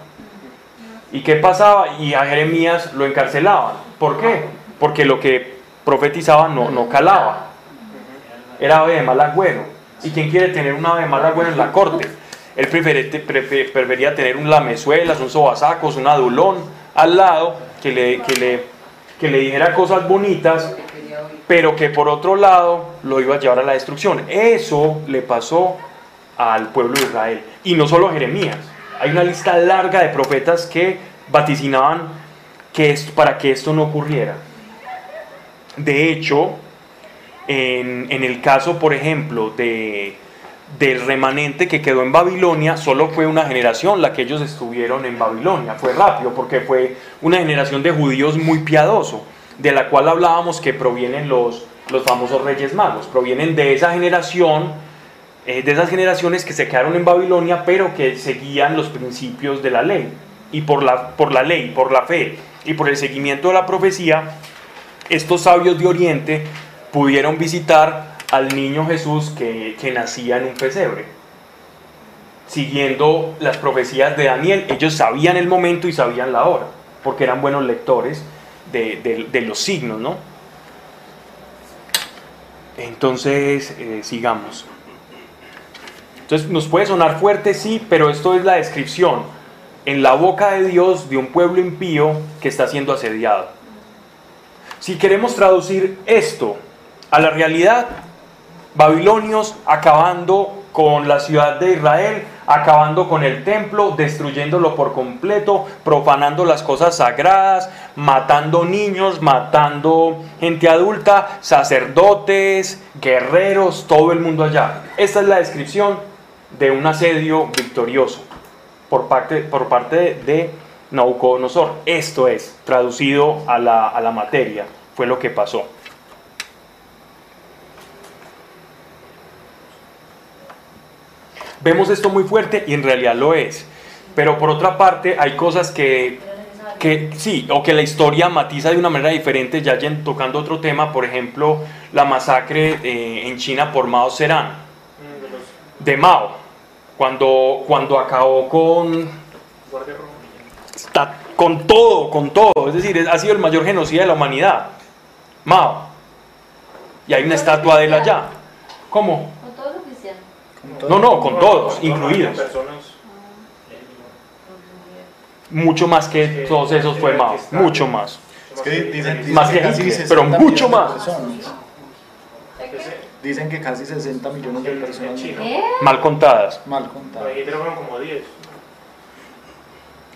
¿Y qué pasaba? Y a Jeremías lo encarcelaban. ¿Por qué? Porque lo que profetizaba no, no calaba. Era ave de mal agüero. ¿Y quién quiere tener un ave de mal agüero en la corte? Él prefería tener un lamezuelas, un sobasacos, un adulón al lado que le, que le, que le dijera cosas bonitas, Lo que quería oír. Pero que por otro lado lo iba a llevar a la destrucción. Eso le pasó al pueblo de Israel. Y no solo a Jeremías. Hay una lista larga de profetas que vaticinaban que esto- para que esto no ocurriera. De hecho, en, en el caso, por ejemplo, de, del remanente que quedó en Babilonia, solo fue una generación la que ellos estuvieron en Babilonia. Fue rápido porque fue una generación de judíos muy piadoso, de la cual hablábamos que provienen los, los famosos reyes magos. Provienen de esa generación, eh, de esas generaciones que se quedaron en Babilonia, pero que seguían los principios de la ley. Y por la, por la ley, por la fe y por el seguimiento de la profecía, estos sabios de Oriente pudieron visitar al niño Jesús que, que nacía en un pesebre. Siguiendo las profecías de Daniel, ellos sabían el momento y sabían la hora, porque eran buenos lectores de, los signos, ¿no? Entonces, eh, sigamos. Entonces, nos puede sonar fuerte, sí, pero esto es la descripción en la boca de Dios de un pueblo impío que está siendo asediado. Si queremos traducir esto a la realidad, babilonios acabando con la ciudad de Israel, acabando con el templo, destruyéndolo por completo, profanando las cosas sagradas, matando niños, matando gente adulta, sacerdotes, guerreros, todo el mundo allá. Esta es la descripción de un asedio victorioso por parte, por parte de Nabucodonosor. Esto es, traducido a la, a la materia, fue lo que pasó. Vemos esto muy fuerte y en realidad lo es. Pero por otra parte hay cosas que, que sí, o que la historia matiza de una manera diferente, ya tocando otro tema, por ejemplo, la masacre eh, en China por Mao Zedong de Mao, cuando, cuando acabó con, con todo, con todo, es decir, ha sido el mayor genocida de la humanidad, Mao. Y hay una estatua de él allá. ¿Cómo? Con todos los cristianos. No, no, con todos, incluidos. mucho más que todos esos fue Mao, mucho más. Es que di- dicen, dicen Más que casi Hitler, 60 pero mucho millones de más. personas. Dicen que casi 60 millones de personas ¿Qué? Mal contadas. mal contadas. ahí Hitler fueron como 10.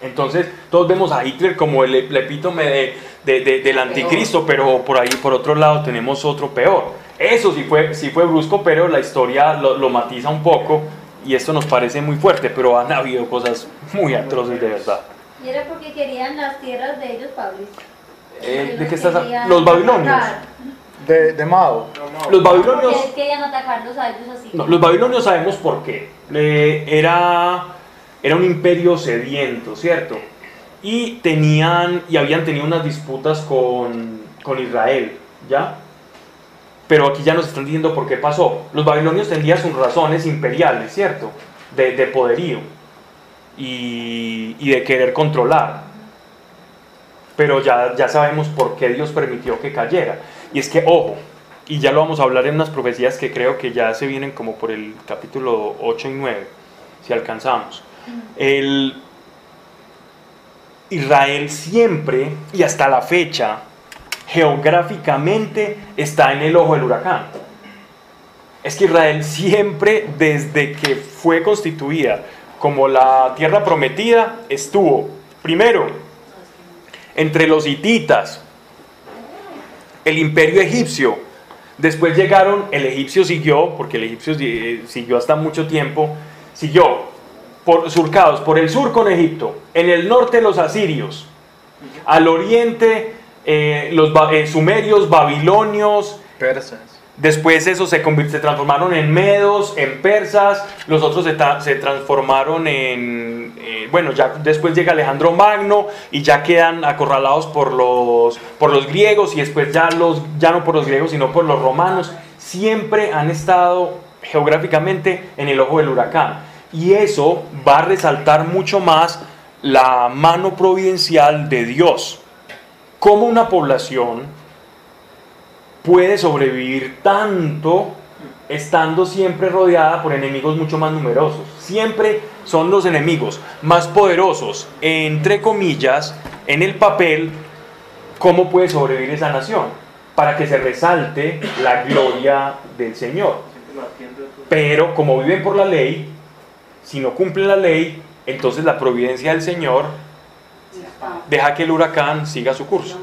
Entonces, todos vemos a Hitler como el, el epítome de- de- de- del anticristo, pero por ahí, por otro lado, tenemos otro peor. Eso sí fue, sí fue brusco, pero la historia lo, lo matiza un poco y esto nos parece muy fuerte, pero han habido cosas muy atroces de verdad. Y era porque querían las tierras de ellos, Pablo. Eh, ¿De qué estás hablando? Los babilonios. De, de Mao. No, no. Los babilonios... Porque querían atacarlos a ellos así. No, los babilonios sabemos por qué. Eh, era, era un imperio sediento, ¿cierto? Y tenían, y habían tenido unas disputas con, con Israel, ¿ya? Pero aquí ya nos están diciendo por qué pasó. Los babilonios tenían sus razones imperiales, ¿cierto? De, de poderío y, y de querer controlar. Pero ya, ya sabemos por qué Dios permitió que cayera. Y es que, ojo, y ya lo vamos a hablar en unas profecías que creo que ya se vienen como por el capítulo 8 y 9, si alcanzamos. El Israel siempre y hasta la fecha geográficamente está en el ojo del huracán. Es que Israel siempre desde que fue constituida como la tierra prometida estuvo primero entre los hititas, el imperio egipcio. Después llegaron, el egipcio siguió, porque el egipcio eh, siguió hasta mucho tiempo, siguió por, surcados por el sur con Egipto, en el norte los asirios, al oriente eh, los eh, sumerios, babilonios, Persas. Después esos se, se transformaron en medos, en persas, los otros se, se transformaron en, eh, bueno, ya después llega Alejandro Magno y ya quedan acorralados por los, por los griegos y después ya, los, ya no por los griegos sino por los romanos. Siempre han estado geográficamente en el ojo del huracán y eso va a resaltar mucho más la mano providencial de Dios. Como una población puede sobrevivir tanto estando siempre rodeada por enemigos mucho más numerosos. Siempre son los enemigos más poderosos, entre comillas, en el papel, cómo puede sobrevivir esa nación, para que se resalte la gloria del Señor. Pero como viven por la ley, si no cumplen la ley, entonces la providencia del Señor deja que el huracán siga su curso.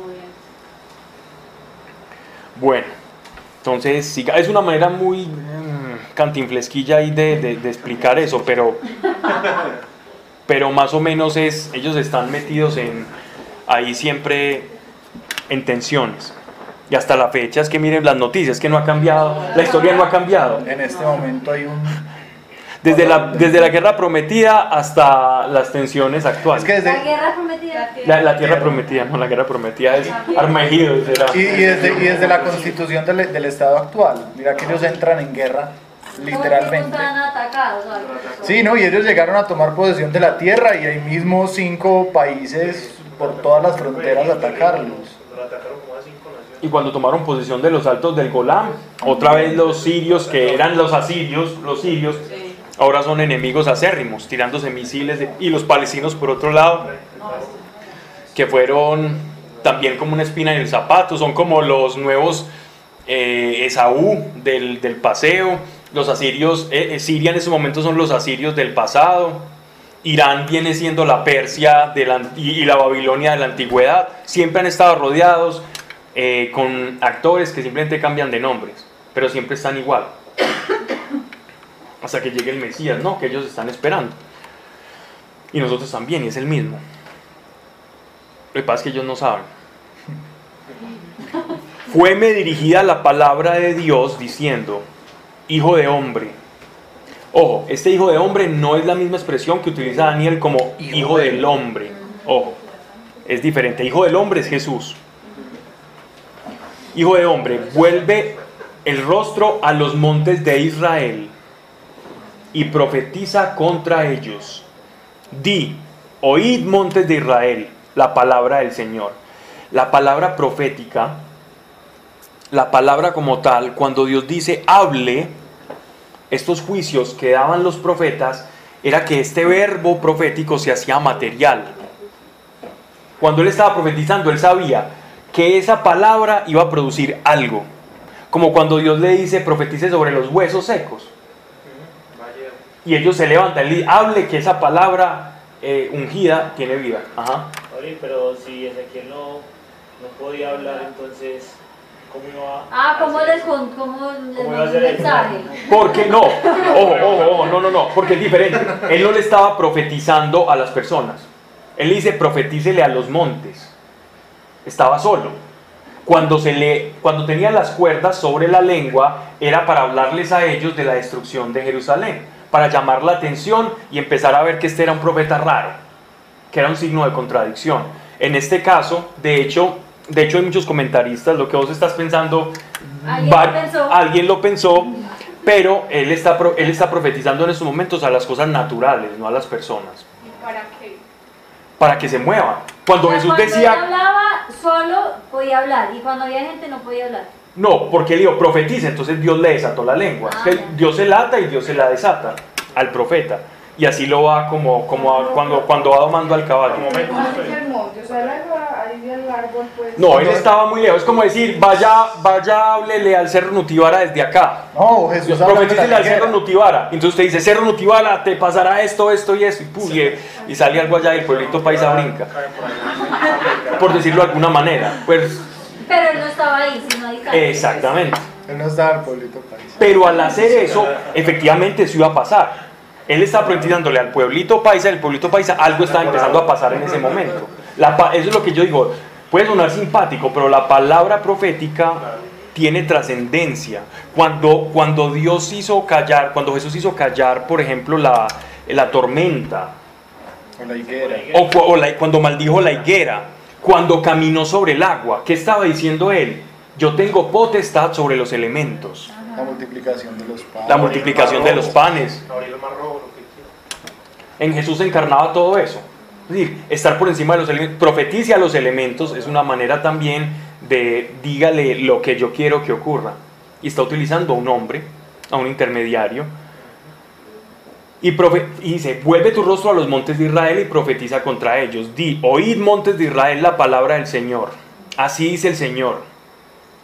Bueno, entonces sí, es una manera muy mm, cantinflesquilla ahí de, de- de explicar eso, pero, (laughs) pero más o menos es, ellos están metidos en ahí siempre en tensiones. Y hasta la fecha es que miren las noticias, que no ha cambiado, la historia no ha cambiado. En este momento hay un... Desde la, desde la guerra prometida hasta las tensiones actuales. Es que La desde... guerra prometida. La, la tierra prometida, no, la guerra prometida es Armegido, será. Y, y desde, y desde la constitución del, del Estado actual. Mira que ellos entran en guerra, literalmente. Atacados. Sí, ¿no? Y ellos llegaron a tomar posesión de la tierra y ahí mismo cinco países por todas las fronteras a atacarlos. Y cuando tomaron posesión de los altos del Golán, otra vez los sirios, que eran los asirios, los sirios, ahora son enemigos acérrimos, tirándose misiles, y los palestinos por otro lado, que fueron también como una espina en el zapato, son como los nuevos eh, Esaú del, del paseo, los asirios, eh, eh, Siria en ese momento son los asirios del pasado, Irán viene siendo la Persia y la Babilonia de la antigüedad, siempre han estado rodeados eh, con actores que simplemente cambian de nombres, pero siempre están igual. Hasta que llegue el Mesías, ¿no? Que ellos están esperando. Y nosotros también, y es el mismo. Lo que pasa es que ellos no saben. Fueme dirigida la palabra de Dios diciendo, hijo de hombre. Ojo, este hijo de hombre no es la misma expresión que utiliza Daniel como hijo, del- hombre. Ojo, es diferente. Hijo del hombre es Jesús. Hijo de hombre, vuelve el rostro a los montes de Israel y profetiza contra ellos. Di, oíd montes de Israel, la palabra del Señor. La palabra profética, la palabra como tal, cuando Dios dice hable, estos juicios que daban los profetas, era que este verbo profético se hacía material. Cuando él estaba profetizando, él sabía que esa palabra iba a producir algo. Como cuando Dios le dice, profetice sobre los huesos secos. Y ellos se levantan, él hable que esa palabra eh, ungida tiene vida. Ajá. Oye, pero si Ezequiel no, no podía hablar, entonces, ¿cómo iba a Ah, ¿cómo les, con, cómo les ¿Cómo iba a eso? mensaje? Porque no, (laughs) ojo, ojo, ojo, no, no, no, porque es diferente. Él no le estaba profetizando a las personas. Él dice, profetícele a los montes. Estaba solo. Cuando, se le, cuando tenía las cuerdas sobre la lengua, era para hablarles a ellos de la destrucción de Jerusalén, para llamar la atención y empezar a ver que este era un profeta raro, que era un signo de contradicción. En este caso, de hecho, de hecho hay muchos comentaristas, lo que vos estás pensando, Alguien va- lo pensó. alguien lo pensó, pero él está, él está profetizando en estos momentos a las cosas naturales, no a las personas, ¿Y para qué? para que se muevan. Cuando O sea, Jesús cuando él decía, hablaba solo podía hablar y cuando había gente no podía hablar. No, porque él dijo, profetiza, entonces Dios le desató la lengua. Ah. Dios se lata y Dios se la desata al profeta. Y así lo va como, como a- cuando, cuando va domando al caballo. Pues. No, él estaba muy lejos. Es como decir, vaya, vaya, háblele al Cerro Nutibara desde acá. No, Jesús Profetícele al Cerro. Nutibara. Entonces usted dice, Cerro Nutibara, te pasará esto, esto y esto. Y, pu, y, y sale algo allá y el pueblito paisa brinca. Por decirlo de alguna manera. Pues Pero él no estaba ahí, sino a distancia. exactamente. Él no estaba en el pueblito país. Pero al hacer eso, efectivamente eso iba a pasar. Él estaba profetizándole al pueblito paisa, el pueblito paisa, algo estaba empezando a pasar en ese momento. La pa- eso es lo que yo digo. Puede sonar simpático, pero la palabra profética tiene trascendencia. Cuando, cuando Dios hizo callar, cuando Jesús hizo callar, por ejemplo, la, la tormenta, O la higuera. o, o la- cuando maldijo la higuera, cuando caminó sobre el agua, ¿qué estaba diciendo él? Yo tengo potestad sobre los elementos. La multiplicación de los panes. La multiplicación de los panes. En Jesús se encarnaba todo eso. Es decir, estar por encima de los elementos, profetice a los elementos es una manera también de dígale lo que yo quiero que ocurra. Y está utilizando a un hombre, a un intermediario. Y, profe- y dice, vuelve tu rostro a los montes de Israel y profetiza contra ellos. Di, oíd montes de Israel la palabra del Señor. Así dice el Señor.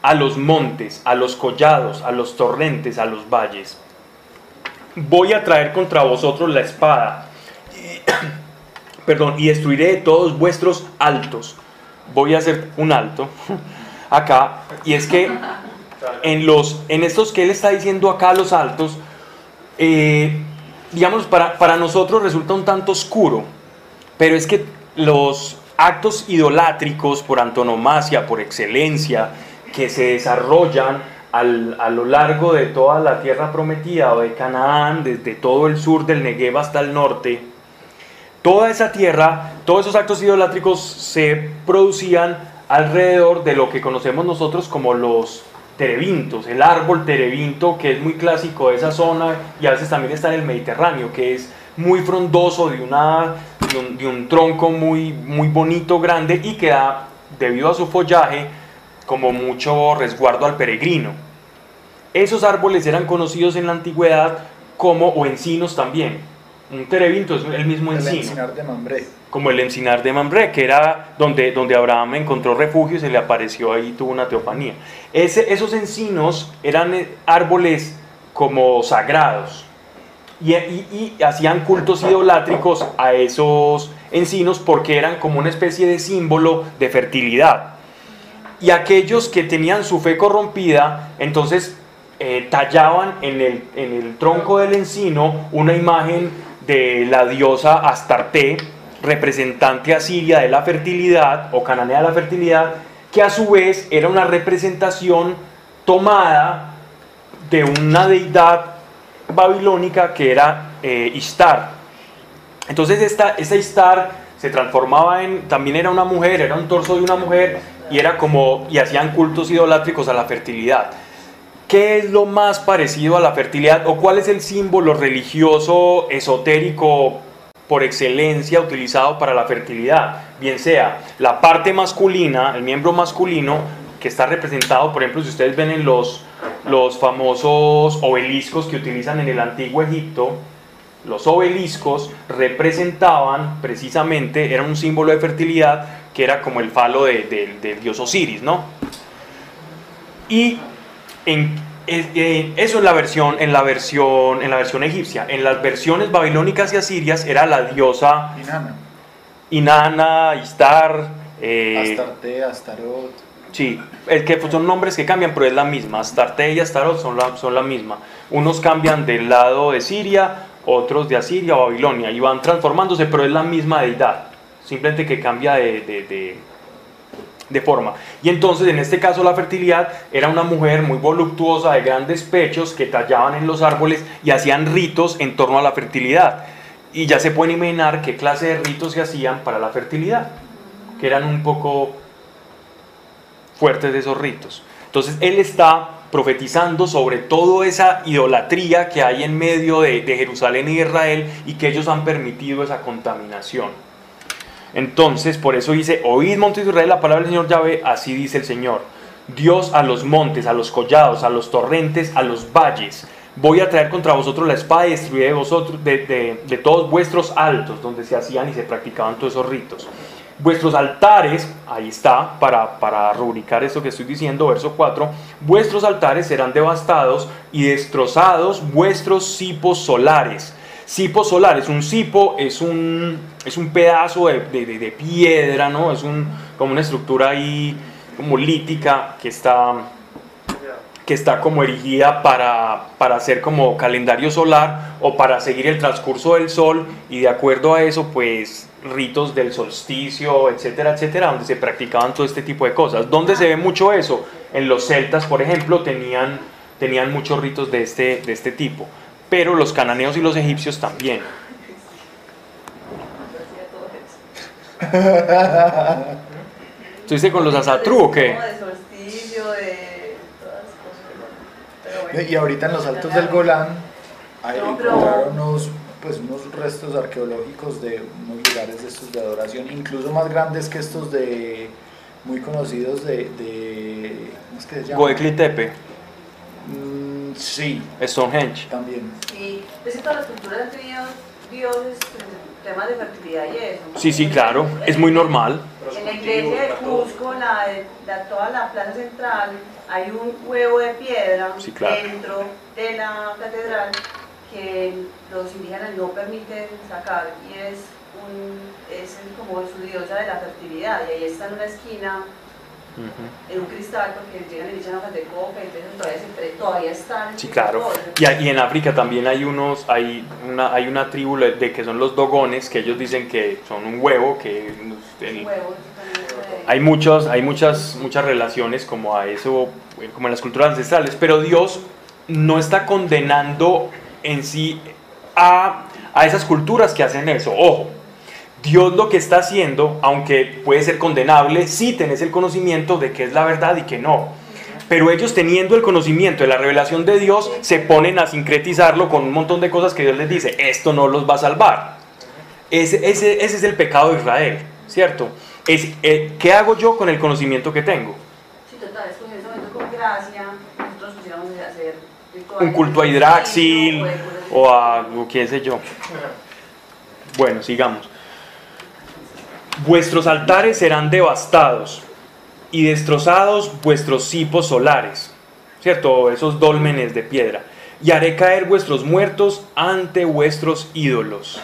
A los montes, a los collados, a los torrentes, a los valles. Voy a traer contra vosotros la espada (coughs) perdón, y destruiré todos vuestros altos. Voy a hacer un alto (laughs) acá, y es que en, los, en estos que él está diciendo acá, los altos, eh, digamos, para, para nosotros resulta un tanto oscuro, pero es que los actos idolátricos por antonomasia, por excelencia, que se desarrollan al- a lo largo de toda la tierra prometida o de Canaán, desde todo el sur del Negev hasta el norte, toda esa tierra, todos esos actos idolátricos se producían alrededor de lo que conocemos nosotros como los terebintos, el árbol terebinto que es muy clásico de esa zona y a veces también está en el Mediterráneo, que es muy frondoso, de, un, de un tronco muy, muy bonito, grande y que da, debido a su follaje, como mucho resguardo al peregrino. Esos árboles eran conocidos en la antigüedad como, o encinos también. Un terebinto es el mismo El encino encinar de Mambré. como el encinar de Mambré, que era donde, donde Abraham encontró refugio y se le apareció ahí, tuvo una teofanía. Ese, esos encinos eran eh, árboles como sagrados y, y- y hacían cultos idolátricos a esos encinos porque eran como una especie de símbolo de fertilidad. Y aquellos que tenían su fe corrompida, entonces eh, tallaban en el, en el tronco del encino una imagen de la diosa Astarte, representante asiria de la fertilidad o cananea de la fertilidad, que a su vez era una representación tomada de una deidad babilónica que era eh, Ishtar. Entonces esta, esta Ishtar se transformaba en, también era una mujer, era un torso de una mujer y era como, y hacían cultos idolátricos a la fertilidad. ¿Qué es lo más parecido a la fertilidad o cuál es el símbolo religioso esotérico por excelencia utilizado para la fertilidad? Bien sea la parte masculina, el miembro masculino, que está representado, por ejemplo, si ustedes ven en los, los famosos obeliscos que utilizan en el antiguo Egipto, los obeliscos representaban precisamente, era un símbolo de fertilidad que era como el falo de- de- del dios Osiris, ¿no? Y en, es- eso en la versión, en la versión, en la versión egipcia. En las versiones babilónicas y asirias era la diosa Inanna, Inanna, Istar, eh, Astarte, Astarot. Sí, es que son nombres que cambian, pero es la misma. Astarte y Astarot son la, son la misma. Unos cambian del lado de Siria, otros de Asiria o Babilonia, y van transformándose, pero es la misma deidad. Simplemente que cambia de, de- de- de forma. Y entonces, en este caso, la fertilidad era una mujer muy voluptuosa, de grandes pechos, que tallaban en los árboles y hacían ritos en torno a la fertilidad. Y ya se pueden imaginar qué clase de ritos se hacían para la fertilidad, que eran un poco fuertes de esos ritos. Entonces él está profetizando sobre toda esa idolatría que hay en medio de, Jerusalén y Israel y que ellos han permitido esa contaminación. Entonces, por eso dice, oíd montes de Israel la palabra del Señor Yahvé, así dice el Señor. Dios a los montes, a los collados, a los torrentes, a los valles. Voy a traer contra vosotros la espada y destruiré de vosotros, de, todos vuestros altos, donde se hacían y se practicaban todos esos ritos. Vuestros altares, ahí está, para, para rubricar esto que estoy diciendo, verso 4, vuestros altares serán devastados y destrozados vuestros cipos solares. Cipo solares, un cipo es un, es un pedazo de, de- de- de piedra, ¿no? Es un, como una estructura ahí como lítica que está, que está como erigida para, para hacer como calendario solar o para seguir el transcurso del sol y de acuerdo a eso pues ritos del solsticio, etcétera, etcétera, donde se practicaban todo este tipo de cosas. ¿Dónde se ve mucho eso? En los celtas, por ejemplo, tenían, tenían muchos ritos de este, de este tipo, pero los cananeos y los egipcios también. ¿Estuviste con los asatru o qué? Como de solsticio, de todas las cosas. Pero bueno. Y ahorita en los altos del Golán hay, No, pero- encontraron unos, pues, unos restos arqueológicos de unos lugares de estos de adoración, incluso más grandes que estos de muy conocidos de, de ¿cómo es que se llama? Göbekli Tepe, Mm, sí, Stonehenge. también. Sí, es que todas las culturas han tenido dioses, temas de fertilidad y eso. ¿no? Sí, sí, claro, es muy normal. En la iglesia de Cusco, la, de- la- toda la plaza central, hay un huevo de piedra Sí, claro. dentro de la catedral que los indígenas no permiten sacar y es, un, es como su diosa de la fertilidad y ahí está en una esquina Ujú. en un cristal porque llegan y le echan hojas de coca y entonces todavía, se, todavía están Sí, claro. Y, y en África también hay unos, hay una, hay una tribu de que son los dogones, que ellos dicen que son un huevo, que el- huevos, hay muchos, hay muchas, muchas relaciones como a eso, como en las culturas ancestrales, pero Dios no está condenando en sí a, a esas culturas que hacen eso. Ojo, Dios lo que está haciendo, aunque puede ser condenable, sí tenés el conocimiento de que es la verdad y que no. Pero ellos teniendo el conocimiento de la revelación de Dios, se ponen a sincretizarlo con un montón de cosas que Dios les dice, esto no los va a salvar. Ese, ese, ese es el pecado de Israel, ¿cierto? Es, eh, ¿Qué hago yo con el conocimiento que tengo? Sí, total, es que en ese momento con gracia nosotros pusiéramos a hacer rituales Un culto a Hidraxil o a o qué sé yo. Bueno, sigamos. Vuestros altares serán devastados y destrozados vuestros cipos solares, ¿cierto? Esos dólmenes de piedra. Y haré caer vuestros muertos ante vuestros ídolos.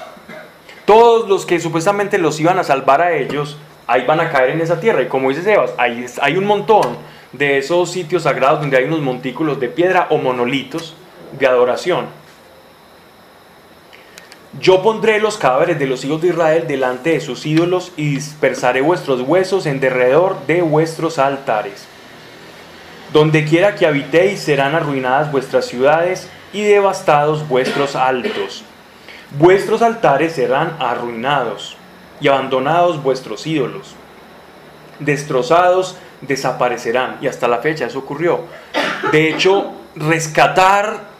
Todos los que supuestamente los iban a salvar a ellos, ahí van a caer en esa tierra. Y como dice Sebas, hay, hay un montón de esos sitios sagrados donde hay unos montículos de piedra o monolitos de adoración. Yo pondré los cadáveres de los hijos de Israel delante de sus ídolos y dispersaré vuestros huesos en derredor de vuestros altares. Donde quiera que habitéis serán arruinadas vuestras ciudades y devastados vuestros altos. Vuestros altares serán arruinados y abandonados vuestros ídolos. Destrozados desaparecerán. Y hasta la fecha eso ocurrió. De hecho, rescatar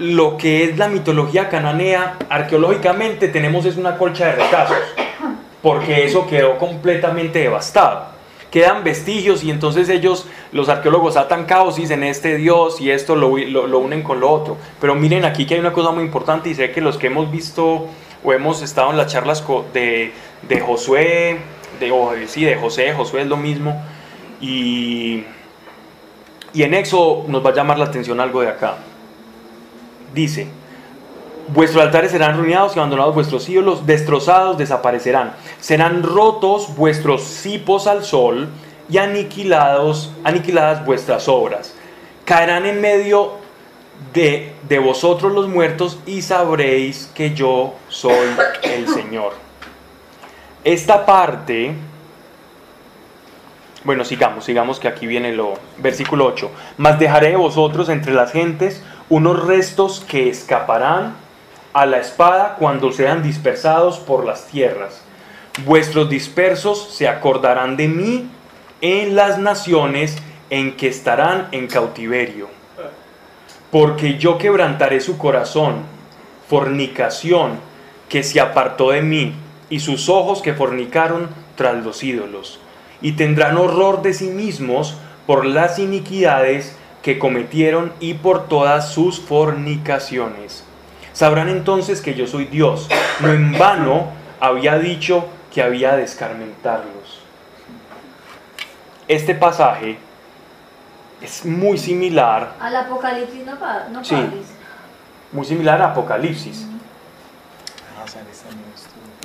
lo que es la mitología cananea, arqueológicamente tenemos es una colcha de retazos, porque eso quedó completamente devastado. quedan vestigios y entonces ellos, los arqueólogos atan caos y dicen este Dios y esto lo, lo- unen con lo otro. Pero miren aquí que hay una cosa muy importante y sé que los que hemos visto o hemos estado en las charlas de, de Josué, de, sí, de José, Josué es lo mismo, y, y en Éxodo nos va a llamar la atención algo de acá. Dice, Vuestros altares serán ruinados y abandonados vuestros ídolos, destrozados, desaparecerán. Serán rotos vuestros cipos al sol y aniquilados, aniquiladas vuestras obras. Caerán en medio de, de vosotros los muertos y sabréis que yo soy el Señor. Esta parte, bueno, sigamos, sigamos que aquí viene lo, versículo 8. Mas dejaré de vosotros entre las gentes unos restos que escaparán a la espada cuando sean dispersados por las tierras. Vuestros dispersos se acordarán de mí en las naciones en que estarán en cautiverio. Porque yo quebrantaré su corazón, fornicación, que se apartó de mí, y sus ojos que fornicaron tras los ídolos. Y tendrán horror de sí mismos por las iniquidades que cometieron y por todas sus fornicaciones. Sabrán entonces que yo soy Dios. No en vano había dicho que había de escarmentarlos. Este pasaje es muy similar, Al Apocalipsis no, pa- no Sí. Pablis. muy similar a Apocalipsis.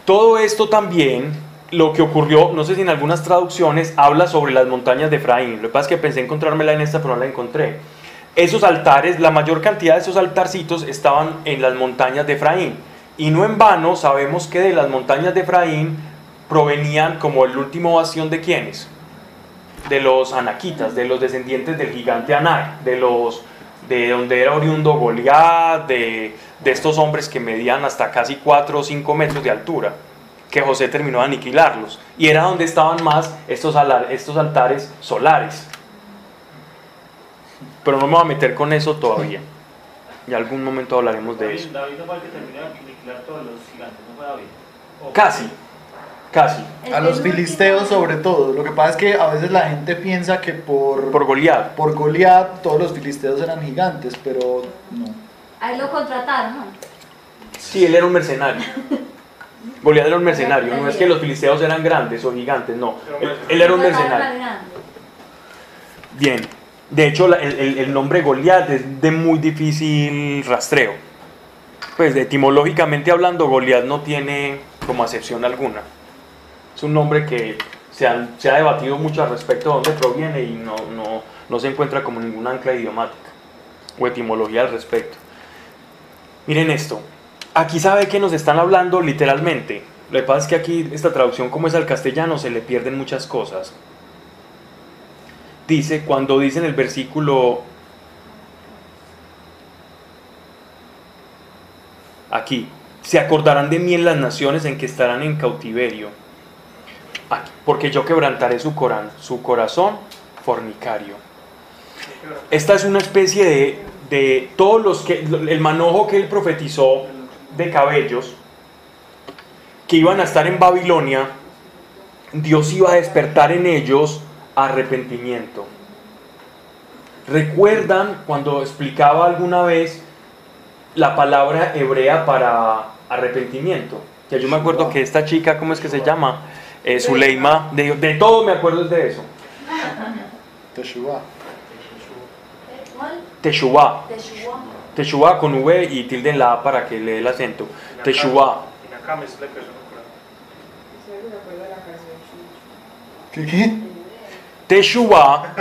Todo esto también, lo que ocurrió, no sé si en algunas traducciones habla sobre las montañas de Efraín. Lo que pasa es que pensé encontrármela en esta, pero no la encontré. Esos altares, la mayor cantidad de esos altarcitos estaban en las montañas de Efraín. Y no en vano sabemos que de las montañas de Efraín provenían como el último bastión de quienes? De los anaquitas, de los descendientes del gigante Anak, de los de donde era oriundo Goliat, de, de estos hombres que medían hasta casi 4 o 5 metros de altura, que José terminó de aniquilarlos. Y era donde estaban más estos, alar- estos altares solares. Pero no me voy a meter con eso todavía. Y algún momento hablaremos de eso. David, no fue el que terminó de aniquilar todos los gigantes, no fue David. Casi, casi. A los filisteos sobre todo. Lo que pasa es que a veces la gente piensa que por, Por Goliat. por Goliat todos los filisteos eran gigantes, pero no. Ahí lo contrataron, ¿no? Sí, él era un mercenario. (laughs) Goliat era un mercenario. No es que los filisteos eran grandes o gigantes, no. Él, él era un mercenario. Bien. De hecho, el, el- el nombre Goliat es de muy difícil rastreo. Pues etimológicamente hablando, Goliat no tiene como acepción alguna. Es un nombre que se, han- se ha debatido mucho al respecto de dónde proviene y no, no, no se encuentra como ningún ancla idiomática o etimología al respecto. Miren esto. Aquí sabe que nos están hablando literalmente. Lo que pasa es que aquí esta traducción como es al castellano se le pierden muchas cosas dice, cuando dice en el versículo aquí, se acordarán de mí en las naciones en que estarán en cautiverio, porque yo quebrantaré su, coran- su corazón fornicario. Esta es una especie de, de todos los que, el manojo que él profetizó de cabellos que iban a estar en Babilonia, Dios iba a despertar en ellos arrepentimiento. ¿Recuerdan cuando explicaba alguna vez la palabra hebrea para arrepentimiento? Que yo me acuerdo que esta chica, ¿cómo es que se llama? Eh, Zuleima, de, de todo me acuerdo es de eso. Teshuvah. ¿Cuál? Teshuvah. Teshuvah. Con V y tilde en la A para que le dé el acento. Teshuvah. ¿Qué qué? Teshuvah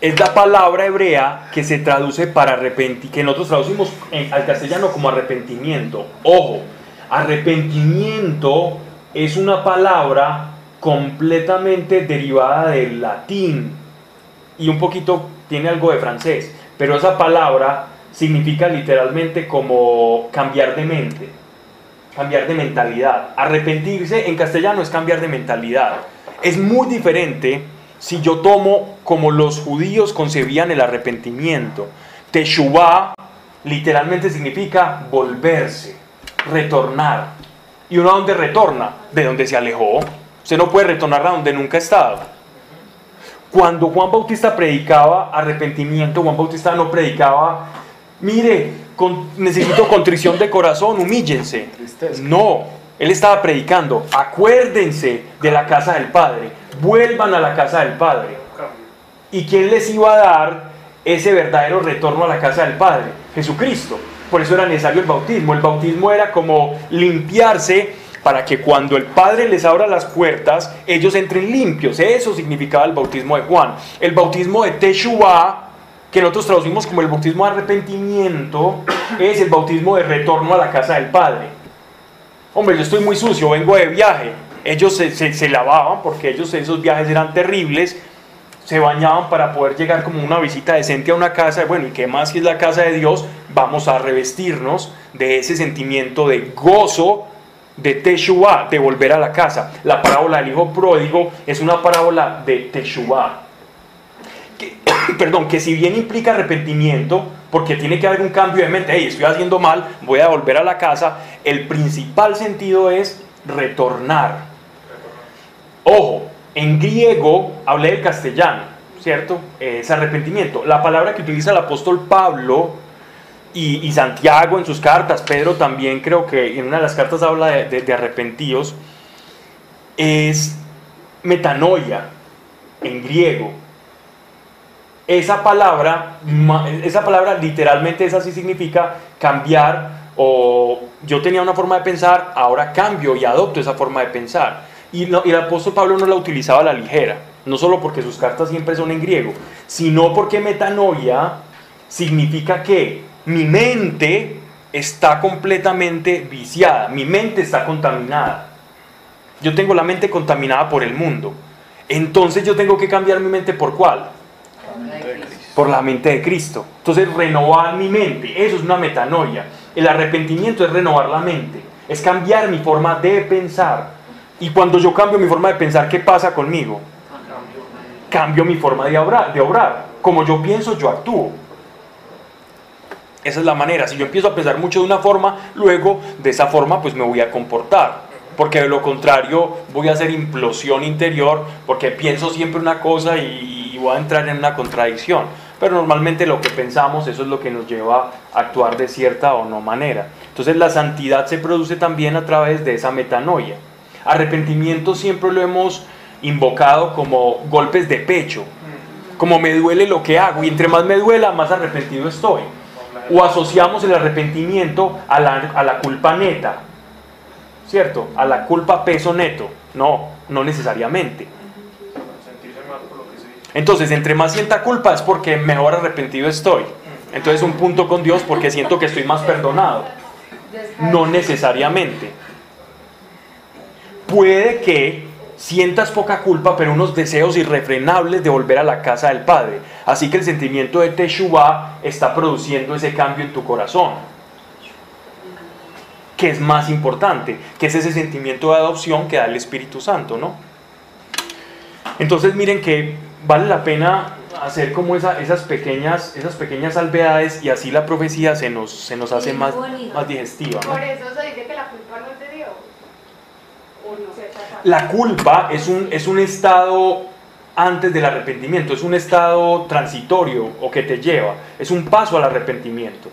es la palabra hebrea que se traduce para arrepentir, que nosotros traducimos en- al castellano como arrepentimiento. Ojo, arrepentimiento es una palabra completamente derivada del latín y un poquito tiene algo de francés, pero esa palabra significa literalmente como cambiar de mente, cambiar de mentalidad. Arrepentirse en castellano es cambiar de mentalidad. Es muy diferente si yo tomo como los judíos concebían el arrepentimiento. Teshuvah literalmente significa volverse, retornar. ¿Y uno a dónde retorna? De donde se alejó. Usted no puede retornar a donde nunca ha estado. Cuando Juan Bautista predicaba arrepentimiento, Juan Bautista no predicaba, mire, con- necesito contrición de corazón, humíllense. No, él estaba predicando, acuérdense de la casa del Padre, vuelvan a la casa del Padre. ¿Y quién les iba a dar ese verdadero retorno a la casa del Padre? Jesucristo. Por eso era necesario el bautismo. El bautismo era como limpiarse para que cuando el Padre les abra las puertas, ellos entren limpios. Eso significaba el bautismo de Juan. El bautismo de Teshuvah, que nosotros traducimos como el bautismo de arrepentimiento, (coughs) es el bautismo de retorno a la casa del Padre. Hombre, yo estoy muy sucio, vengo de viaje. Ellos se, se- lavaban porque ellos esos viajes eran terribles se bañaban para poder llegar como una visita decente a una casa. Bueno, ¿y qué más si es la casa de Dios? Vamos a revestirnos de ese sentimiento de gozo, de Teshuvah, de volver a la casa. La parábola del hijo pródigo es una parábola de Teshuvah. Que- (coughs) perdón, que si bien implica arrepentimiento, porque tiene que haber un cambio de mente, hey, estoy haciendo mal, voy a volver a la casa, el principal sentido es retornar. Ojo, en griego hablé del castellano, ¿cierto? Es arrepentimiento. La palabra que utiliza el apóstol Pablo y, Santiago en sus cartas, Pedro también creo que en una de las cartas habla de arrepentidos, es metanoia en griego. Esa palabra, esa palabra literalmente esa sí significa cambiar o yo tenía una forma de pensar, ahora cambio y adopto esa forma de pensar. Y, y el apóstol Pablo no la utilizaba a la ligera, no solo porque sus cartas siempre son en griego, sino porque metanoia significa que mi mente está completamente viciada, mi mente está contaminada. Yo tengo la mente contaminada por el mundo. Entonces yo tengo que cambiar mi mente por cuál? Por la mente de Cristo. Entonces renovar mi mente, eso es una metanoia. El arrepentimiento es renovar la mente, es cambiar mi forma de pensar. Y cuando yo cambio mi forma de pensar, ¿qué pasa conmigo? Cambio mi forma de obrar, de obrar. Como yo pienso, yo actúo. Esa es la manera. Si yo empiezo a pensar mucho de una forma, luego de esa forma pues me voy a comportar. Porque de lo contrario voy a hacer implosión interior porque pienso siempre una cosa y, y a entrar en una contradicción. Pero normalmente lo que pensamos, eso es lo que nos lleva a actuar de cierta o no manera. Entonces la santidad se produce también a través de esa metanoia. Arrepentimiento siempre lo hemos invocado como golpes de pecho, como me duele lo que hago y entre más me duela, más arrepentido estoy. O asociamos el arrepentimiento a la, a la culpa neta, ¿cierto? A la culpa peso neto. No, no necesariamente. Sentirse mal por lo que se dice. Entonces, entre más sienta culpa es porque mejor arrepentido estoy. Entonces, un punto con Dios porque siento que estoy más perdonado. No necesariamente. Puede que sientas poca culpa, pero unos deseos irrefrenables de volver a la casa del Padre. Así que el sentimiento de Teshuvah está produciendo ese cambio en tu corazón. Que es más importante, que es ese sentimiento de adopción que da el Espíritu Santo, ¿no? Entonces miren que vale la pena hacer como esa- esas, pequeñas, esas pequeñas salvedades y así la profecía se nos, se nos hace Sí, más, bonito. más digestiva. ¿no? Por eso se dice que la culpa no es de Dios. ¿O no? La culpa es un, es un estado antes del arrepentimiento, es un estado transitorio o que te lleva, es un paso al arrepentimiento.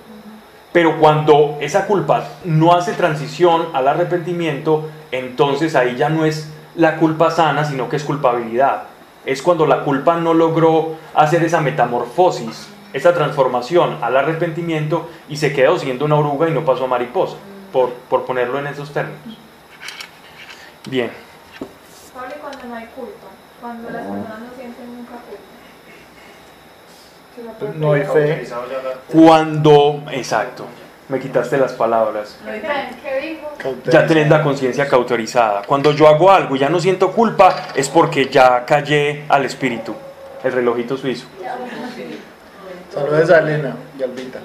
Pero cuando esa culpa no hace transición al arrepentimiento, entonces ahí ya no es la culpa sana, sino que es culpabilidad. Es cuando la culpa no logró hacer esa metamorfosis, esa transformación al arrepentimiento y se quedó siendo una oruga y no pasó a mariposa, por, por ponerlo en esos términos. Bien. Pablo, cuando no hay culpa, cuando las personas no sienten nunca culpa. No hay fe. Utilizado ya la- Cuando, exacto, me quitaste las palabras. Ya tenés la conciencia cauterizada. Cuando yo hago algo y ya no siento culpa, es porque ya callé al espíritu, el relojito suizo. Saludos a Elena y Albita.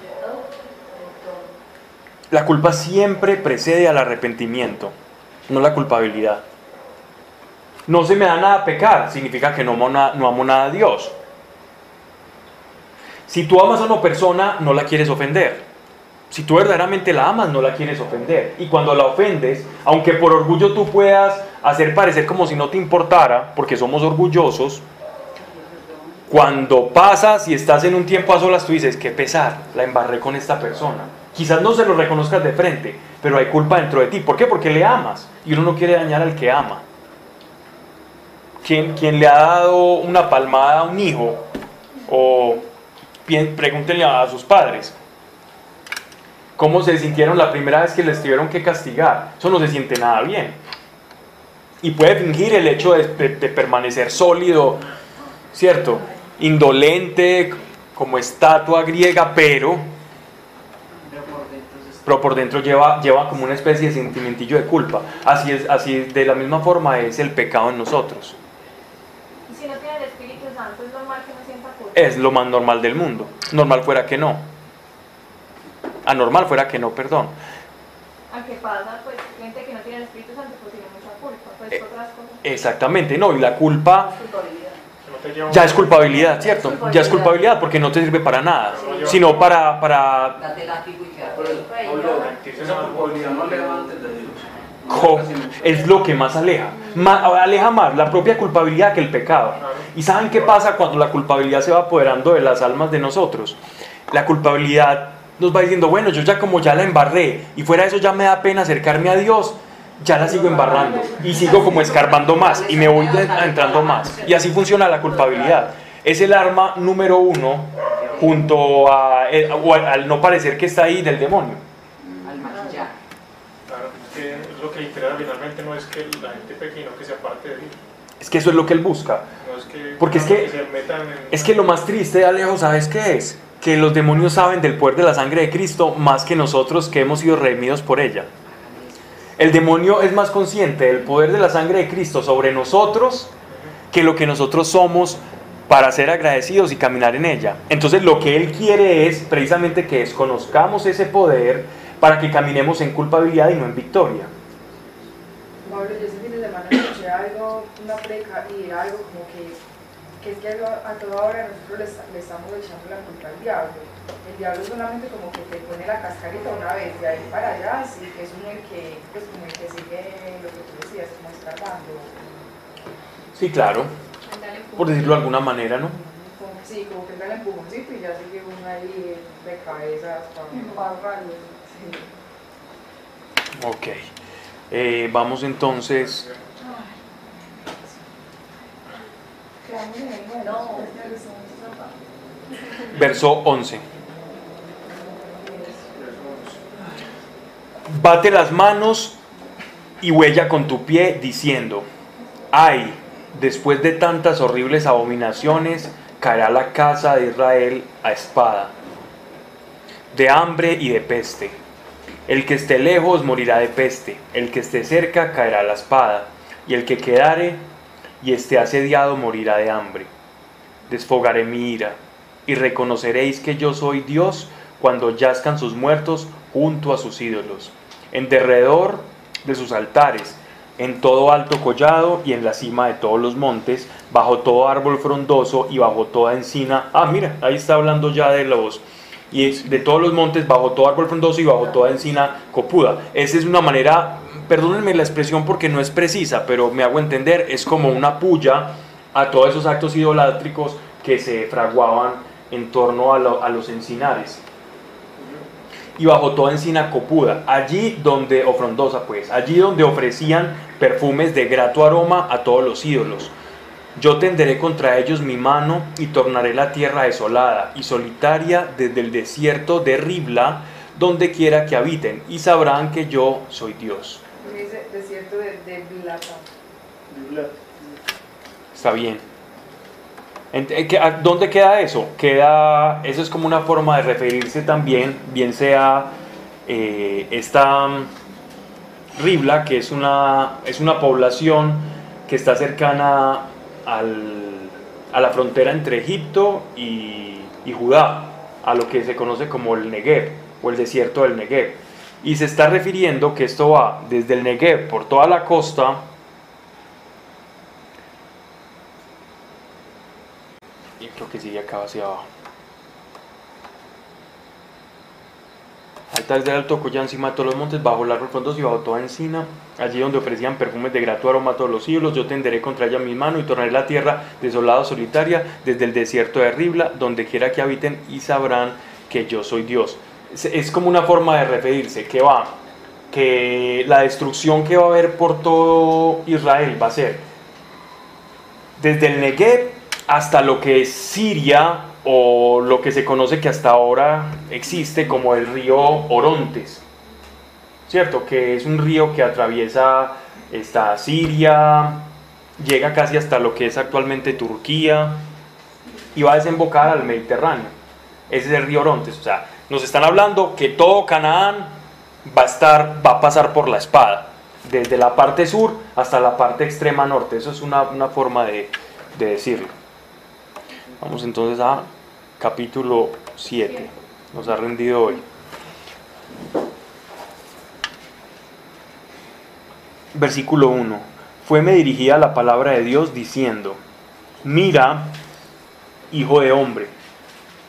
La culpa siempre precede al arrepentimiento, no la culpabilidad. No se me da nada a pecar, significa que no amo, na- no amo nada a Dios. Si tú amas a una persona, no la quieres ofender. Si tú verdaderamente la amas, no la quieres ofender. Y cuando la ofendes, aunque por orgullo tú puedas hacer parecer como si no te importara, porque somos orgullosos, Cuando pasas y estás en un tiempo a solas, tú dices, qué pesar, la embarré con esta persona. Quizás no se lo reconozcas de frente, pero hay culpa dentro de ti. ¿Por qué? Porque le amas y uno no quiere dañar al que ama. ¿Quién, quién le ha dado una palmada a un hijo? O pregúntenle a sus padres. ¿Cómo se sintieron la primera vez que les tuvieron que castigar? Eso no se siente nada bien. Y puede fingir el hecho de, de- de permanecer sólido, ¿cierto? Indolente, como estatua griega, pero, pero por dentro lleva, lleva como una especie de sentimentillo de culpa. Así es, así de la misma forma es el pecado en nosotros. Y si no tiene el Espíritu Santo, es normal que no sienta culpa. Es lo más normal del mundo. Normal fuera que no. Anormal fuera que no, perdón. Aunque pasa, pues, gente que no tiene el Espíritu Santo, pues tiene mucha culpa. Pues Eh, otras cosas. Exactamente, no. Y la culpa Culpabilidad. No ya es culpabilidad, ¿cierto? Ya es culpabilidad porque no te sirve para nada, sino para, para culpabilidad co- es lo que más aleja. Ma- aleja más la propia culpabilidad que el pecado. ¿Y saben qué pasa cuando la culpabilidad se va apoderando de las almas de nosotros? La culpabilidad nos va diciendo, bueno, yo ya como ya la embarré y fuera de eso ya me da pena acercarme a Dios, ya la sigo embarrando y sigo como escarbando más y me voy de- entrando más. Y así funciona la culpabilidad. Es el arma número uno junto a, eh, o al- no parecer que está ahí del demonio. Claro, es que lo que le interesa finalmente no es que la gente peque, sino que sea parte de Dios. Es que eso es lo que él busca. No es que, Porque es no que- se metan en... Es que lo más triste, Alejo, ¿sabes qué es? Que los demonios saben del poder de la sangre de Cristo más que nosotros que hemos sido redimidos por ella. El demonio es más consciente del poder de la sangre de Cristo sobre nosotros que lo que nosotros somos para ser agradecidos y caminar en ella. Entonces lo que él quiere es precisamente que desconozcamos ese poder para que caminemos en culpabilidad y no en victoria. Pablo, yo ese fin de semana escuché algo, una y algo como que, que es que a, toda hora nosotros le, esta- le estamos echando la culpa al diablo. El diablo solamente como que te pone la cascarita una vez, de ahí para allá, sí que es uno el que, pues como el que sigue lo que tú decías, como escarbando. Sí, claro, por decirlo de alguna manera, ¿no? Como, sí, como que da el empujoncito y ya sigue uno ahí de cabeza hasta Sí. Ok. Eh, vamos entonces Quedamos en el nueve. No. Verso 11. Bate las manos y huella con tu pie diciendo, ay, después de tantas horribles abominaciones, caerá la casa de Israel a espada, de hambre y de peste. El que esté lejos morirá de peste, el que esté cerca caerá la espada, y el que quedare y esté asediado morirá de hambre. Desfogaré mi ira, y reconoceréis que yo soy Dios cuando yazcan sus muertos junto a sus ídolos, en derredor de sus altares, en todo alto collado y en la cima de todos los montes, bajo todo árbol frondoso y bajo toda encina. Ah, mira, ahí está hablando ya de los y es de todos los montes, bajo todo árbol frondoso y bajo toda encina copuda. Esa es una manera, perdónenme la expresión porque no es precisa, pero me hago entender, es como una puya a todos esos actos idolátricos que se fraguaban en torno a, lo- a los encinares. Y bajo toda encina copuda, allí donde, o frondosa pues, allí donde ofrecían perfumes de grato aroma a todos los ídolos. Yo tenderé contra ellos mi mano y tornaré la tierra desolada y solitaria desde el desierto de Ribla, donde quiera que habiten, y sabrán que yo soy Dios. De, de Bilata. Está bien. Eh, ¿qué- a- ¿Dónde queda eso? Queda, eso es como una forma de referirse también, bien sea eh, esta mm, Ribla, que es una, es una población que está cercana al- a la frontera entre Egipto y, y Judá, a lo que se conoce como el Negev o el desierto del Negev. Y se está refiriendo que esto va desde el Negev por toda la costa y creo que sigue acá hacia abajo. altares del alto Collán, encima de todos los montes, bajo largos fondos y bajo toda encina, allí donde ofrecían perfumes de grato aroma a todos los ídolos, yo tenderé contra ella mi mano y tornaré la tierra desolada, solitaria, desde el desierto de Ribla, donde quiera que habiten, y sabrán que yo soy Dios. Es, como una forma de referirse, que va, que la destrucción que va a haber por todo Israel va a ser desde el Negev hasta lo que es Siria o lo que se conoce que hasta ahora existe como el río Orontes, ¿cierto? Que es un río que atraviesa esta Siria, llega casi hasta lo que es actualmente Turquía y va a desembocar al Mediterráneo. Ese es el río Orontes, o sea, nos están hablando que todo Canaán va a estar, va a pasar por la espada, desde la parte sur hasta la parte extrema norte. Eso es una, una forma de, de decirlo. Vamos entonces a capítulo 7. Nos ha rendido hoy. Versículo 1. Fue me dirigida la palabra de Dios diciendo, mira, hijo de hombre,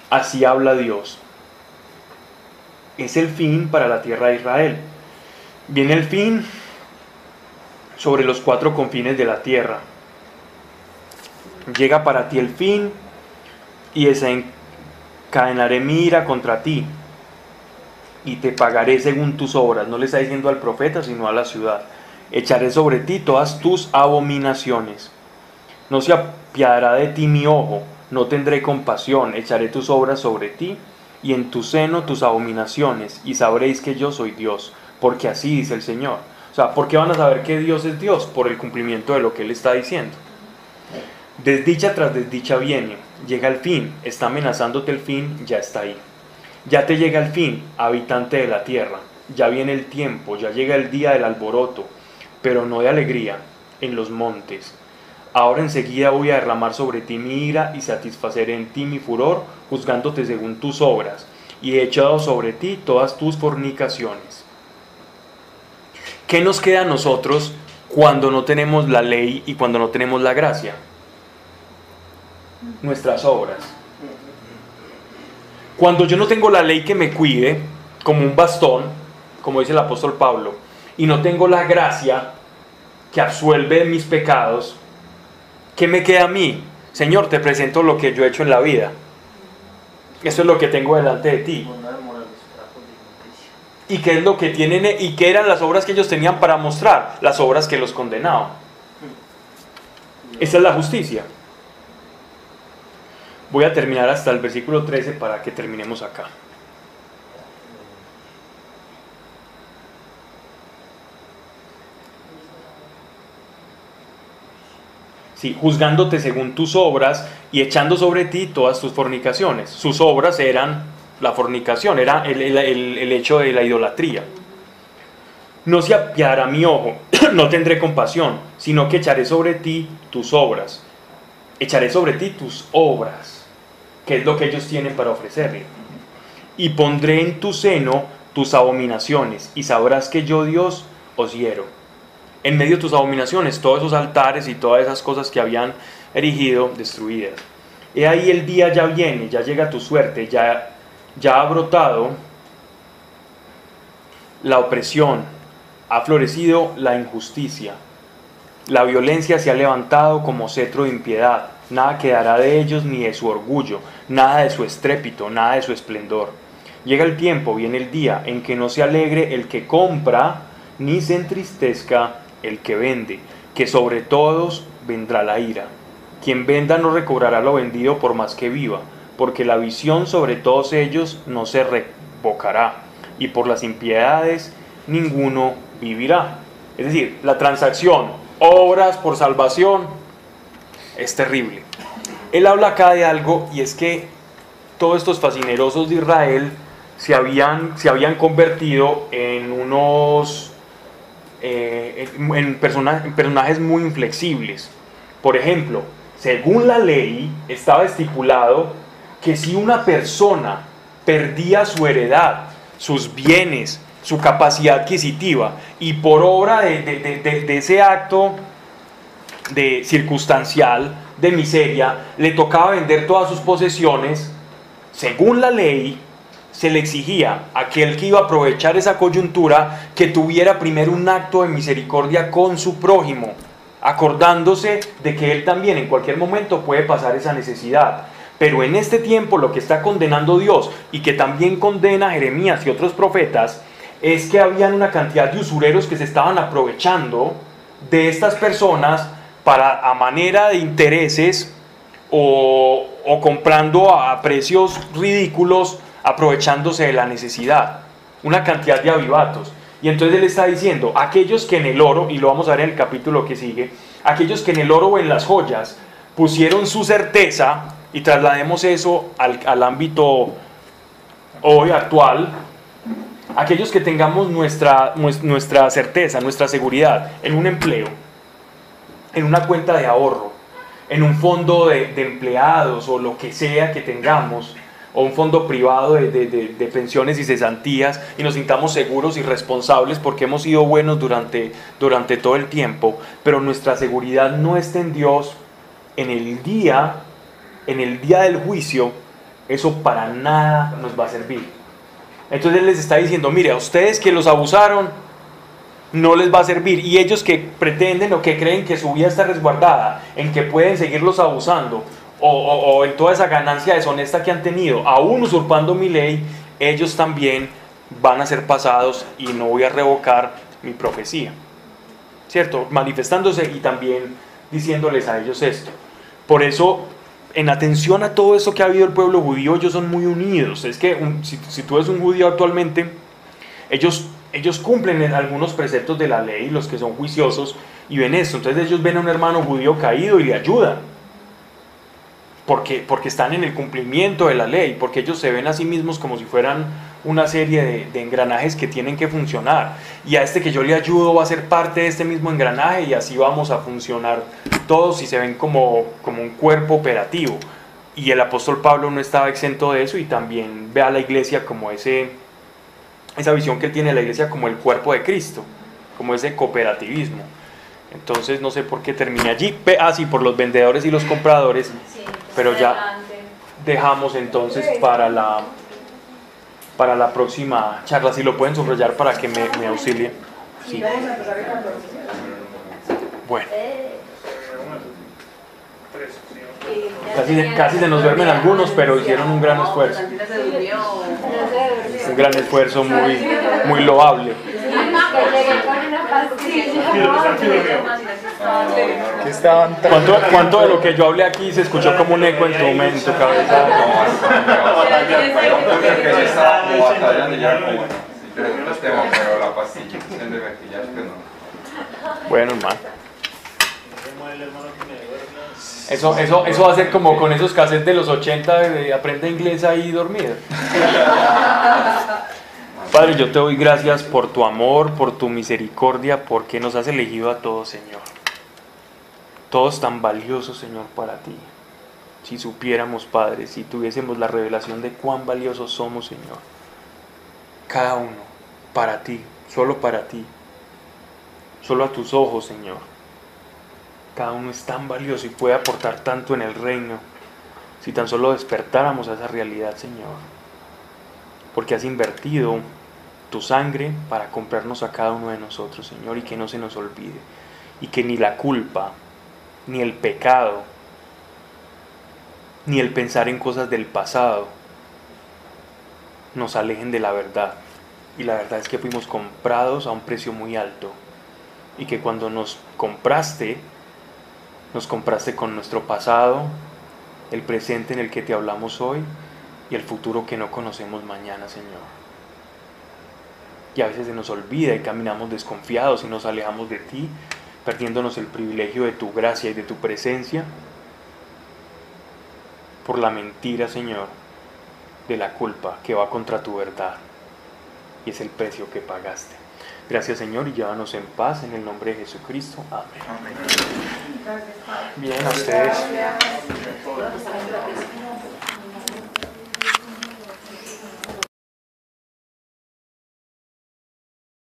así habla Dios. Es el fin para la tierra de Israel. Viene el fin sobre los cuatro confines de la tierra. Llega para ti el fin y desencadenaré mi ira contra ti y te pagaré según tus obras. No le está diciendo al profeta, sino a la ciudad. Echaré sobre ti todas tus abominaciones. No se apiadará de ti mi ojo, no tendré compasión. Echaré tus obras sobre ti y en tu seno tus abominaciones, y sabréis que yo soy Dios, porque así dice el Señor. O sea, ¿por qué van a saber que Dios es Dios? Por el cumplimiento de lo que Él está diciendo. Desdicha tras desdicha viene, llega el fin, está amenazándote el fin, ya está ahí. Ya te llega el fin, habitante de la tierra, ya viene el tiempo, ya llega el día del alboroto, pero no de alegría, en los montes. Ahora enseguida voy a derramar sobre ti mi ira y satisfaceré en ti mi furor, juzgándote según tus obras, y he echado sobre ti todas tus fornicaciones. ¿Qué nos queda a nosotros cuando no tenemos la ley y cuando no tenemos la gracia? Nuestras obras. Cuando yo no tengo la ley que me cuide, como un bastón, como dice el apóstol Pablo, y no tengo la gracia que absuelve mis pecados, ¿qué me queda a mí? Señor, te presento lo que yo he hecho en la vida. Eso es lo que tengo delante de ti. ¿Y qué es lo que tienen y qué eran las obras que ellos tenían para mostrar? Las obras que los condenaban. Esa es la justicia. Voy a terminar hasta el versículo 13 para que terminemos acá. Juzgándote según tus obras y echando sobre ti todas tus fornicaciones. Sus obras eran la fornicación, era el, hecho de la idolatría. No se apiadará mi ojo, (clears throat) no tendré compasión, sino que echaré sobre ti tus obras. Echaré sobre ti tus obras, que es lo que ellos tienen para ofrecerle. Y pondré en tu seno tus abominaciones, y sabrás que yo Dios os hiero. En medio de tus abominaciones, todos esos altares y todas esas cosas que habían erigido, destruidas. He ahí el día ya viene, ya llega tu suerte, ya, ya ha brotado la opresión, ha florecido la injusticia. La violencia se ha levantado como cetro de impiedad. Nada quedará de ellos ni de su orgullo, nada de su estrépito, nada de su esplendor. Llega el tiempo, viene el día en que no se alegre el que compra, ni se entristezca el que vende, que sobre todos vendrá la ira. Quien venda no recobrará lo vendido por más que viva, porque la visión sobre todos ellos no se revocará, y por las impiedades ninguno vivirá. Es decir, la transacción, obras por salvación, es terrible. Él habla acá de algo y es que todos estos fascinerosos de Israel se habían, se habían convertido en unos eh, en, en persona- en personajes muy inflexibles. Por ejemplo, según la ley estaba estipulado que si una persona perdía su heredad, sus bienes, su capacidad adquisitiva, y por obra de- de- de- de ese acto de circunstancial, de miseria, le tocaba vender todas sus posesiones, según la ley, se le exigía a aquel que iba a aprovechar esa coyuntura que tuviera primero un acto de misericordia con su prójimo, acordándose de que él también en cualquier momento puede pasar esa necesidad. Pero en este tiempo lo que está condenando Dios y que también condena Jeremías y otros profetas es que habían una cantidad de usureros que se estaban aprovechando de estas personas para a manera de intereses o, o comprando a precios ridículos, aprovechándose de la necesidad. Una cantidad de avivatos. Y entonces él está diciendo, aquellos que en el oro, y lo vamos a ver en el capítulo que sigue, aquellos que en el oro o en las joyas pusieron su certeza, y traslademos eso al, al ámbito hoy actual, aquellos que tengamos nuestra, nues- nuestra certeza, nuestra seguridad en un empleo, en una cuenta de ahorro, en un fondo de, de empleados o lo que sea que tengamos, o un fondo privado de, de- de- de pensiones y cesantías, y nos sintamos seguros y responsables porque hemos sido buenos durante, durante todo el tiempo, pero nuestra seguridad no está en Dios, en el día, en el día del juicio, eso para nada nos va a servir. Entonces Él les está diciendo, mire, a ustedes que los abusaron, no les va a servir. Y ellos que pretenden o que creen que su vida está resguardada, en que pueden seguirlos abusando, o, en toda esa ganancia deshonesta que han tenido, aún usurpando mi ley, ellos también van a ser pasados y no voy a revocar mi profecía. ¿Cierto? Manifestándose y también diciéndoles a ellos esto. Por eso, en atención a todo eso que ha habido el pueblo judío, ellos son muy unidos. Es que si, tú eres un judío actualmente, ellos, ellos cumplen en algunos preceptos de la ley, los que son juiciosos, y ven esto. Entonces ellos ven a un hermano judío caído y le ayudan. Porque, porque están en el cumplimiento de la ley, porque ellos se ven a sí mismos como si fueran una serie de, engranajes que tienen que funcionar. Y a este que yo le ayudo va a ser parte de este mismo engranaje y así vamos a funcionar todos y se ven como, como un cuerpo operativo. Y el apóstol Pablo no estaba exento de eso y también ve a la iglesia como ese, esa visión que él tiene de la iglesia como el cuerpo de Cristo, como ese cooperativismo. Entonces no sé por qué terminé allí. Ah, sí, por los vendedores y los compradores, pero ya dejamos entonces para la, para la próxima charla. Si lo pueden subrayar para que me, me auxilien. Sí, Sí. vamos a empezar el 14. Bueno, Tres, sí. casi, se- casi se nos duermen algunos, pero hicieron un gran esfuerzo. Un gran esfuerzo muy, muy loable. ¿Cuánto, ¿Cuánto de lo que yo hablé aquí se escuchó como un eco en tu, no. Bueno, hermano. Eso, eso, eso va a ser como con esos cassettes de los 80 de aprende inglés ahí dormido. Padre, yo te doy gracias por tu amor, por tu misericordia, porque nos has elegido a todos, Señor. Todos tan valiosos, Señor, para ti. Si supiéramos, Padre, si tuviésemos la revelación de cuán valiosos somos, Señor. Cada uno, para ti, solo para ti. Solo a tus ojos, Señor. Cada uno es tan valioso y puede aportar tanto en el reino si tan solo despertáramos a esa realidad, Señor. Porque has invertido tu sangre para comprarnos a cada uno de nosotros, Señor, y que no se nos olvide. Y que ni la culpa, ni el pecado, ni el pensar en cosas del pasado nos alejen de la verdad. Y la verdad es que fuimos comprados a un precio muy alto. Y que cuando nos compraste, nos compraste con nuestro pasado, el presente en el que te hablamos hoy y el futuro que no conocemos mañana, Señor. Y a veces se nos olvida y caminamos desconfiados y nos alejamos de ti, perdiéndonos el privilegio de tu gracia y de tu presencia por la mentira, Señor, de la culpa que va contra tu verdad. Y es el precio que pagaste. Gracias, Señor, y llévanos en paz en el nombre de Jesucristo. Amén. Bien, a ustedes.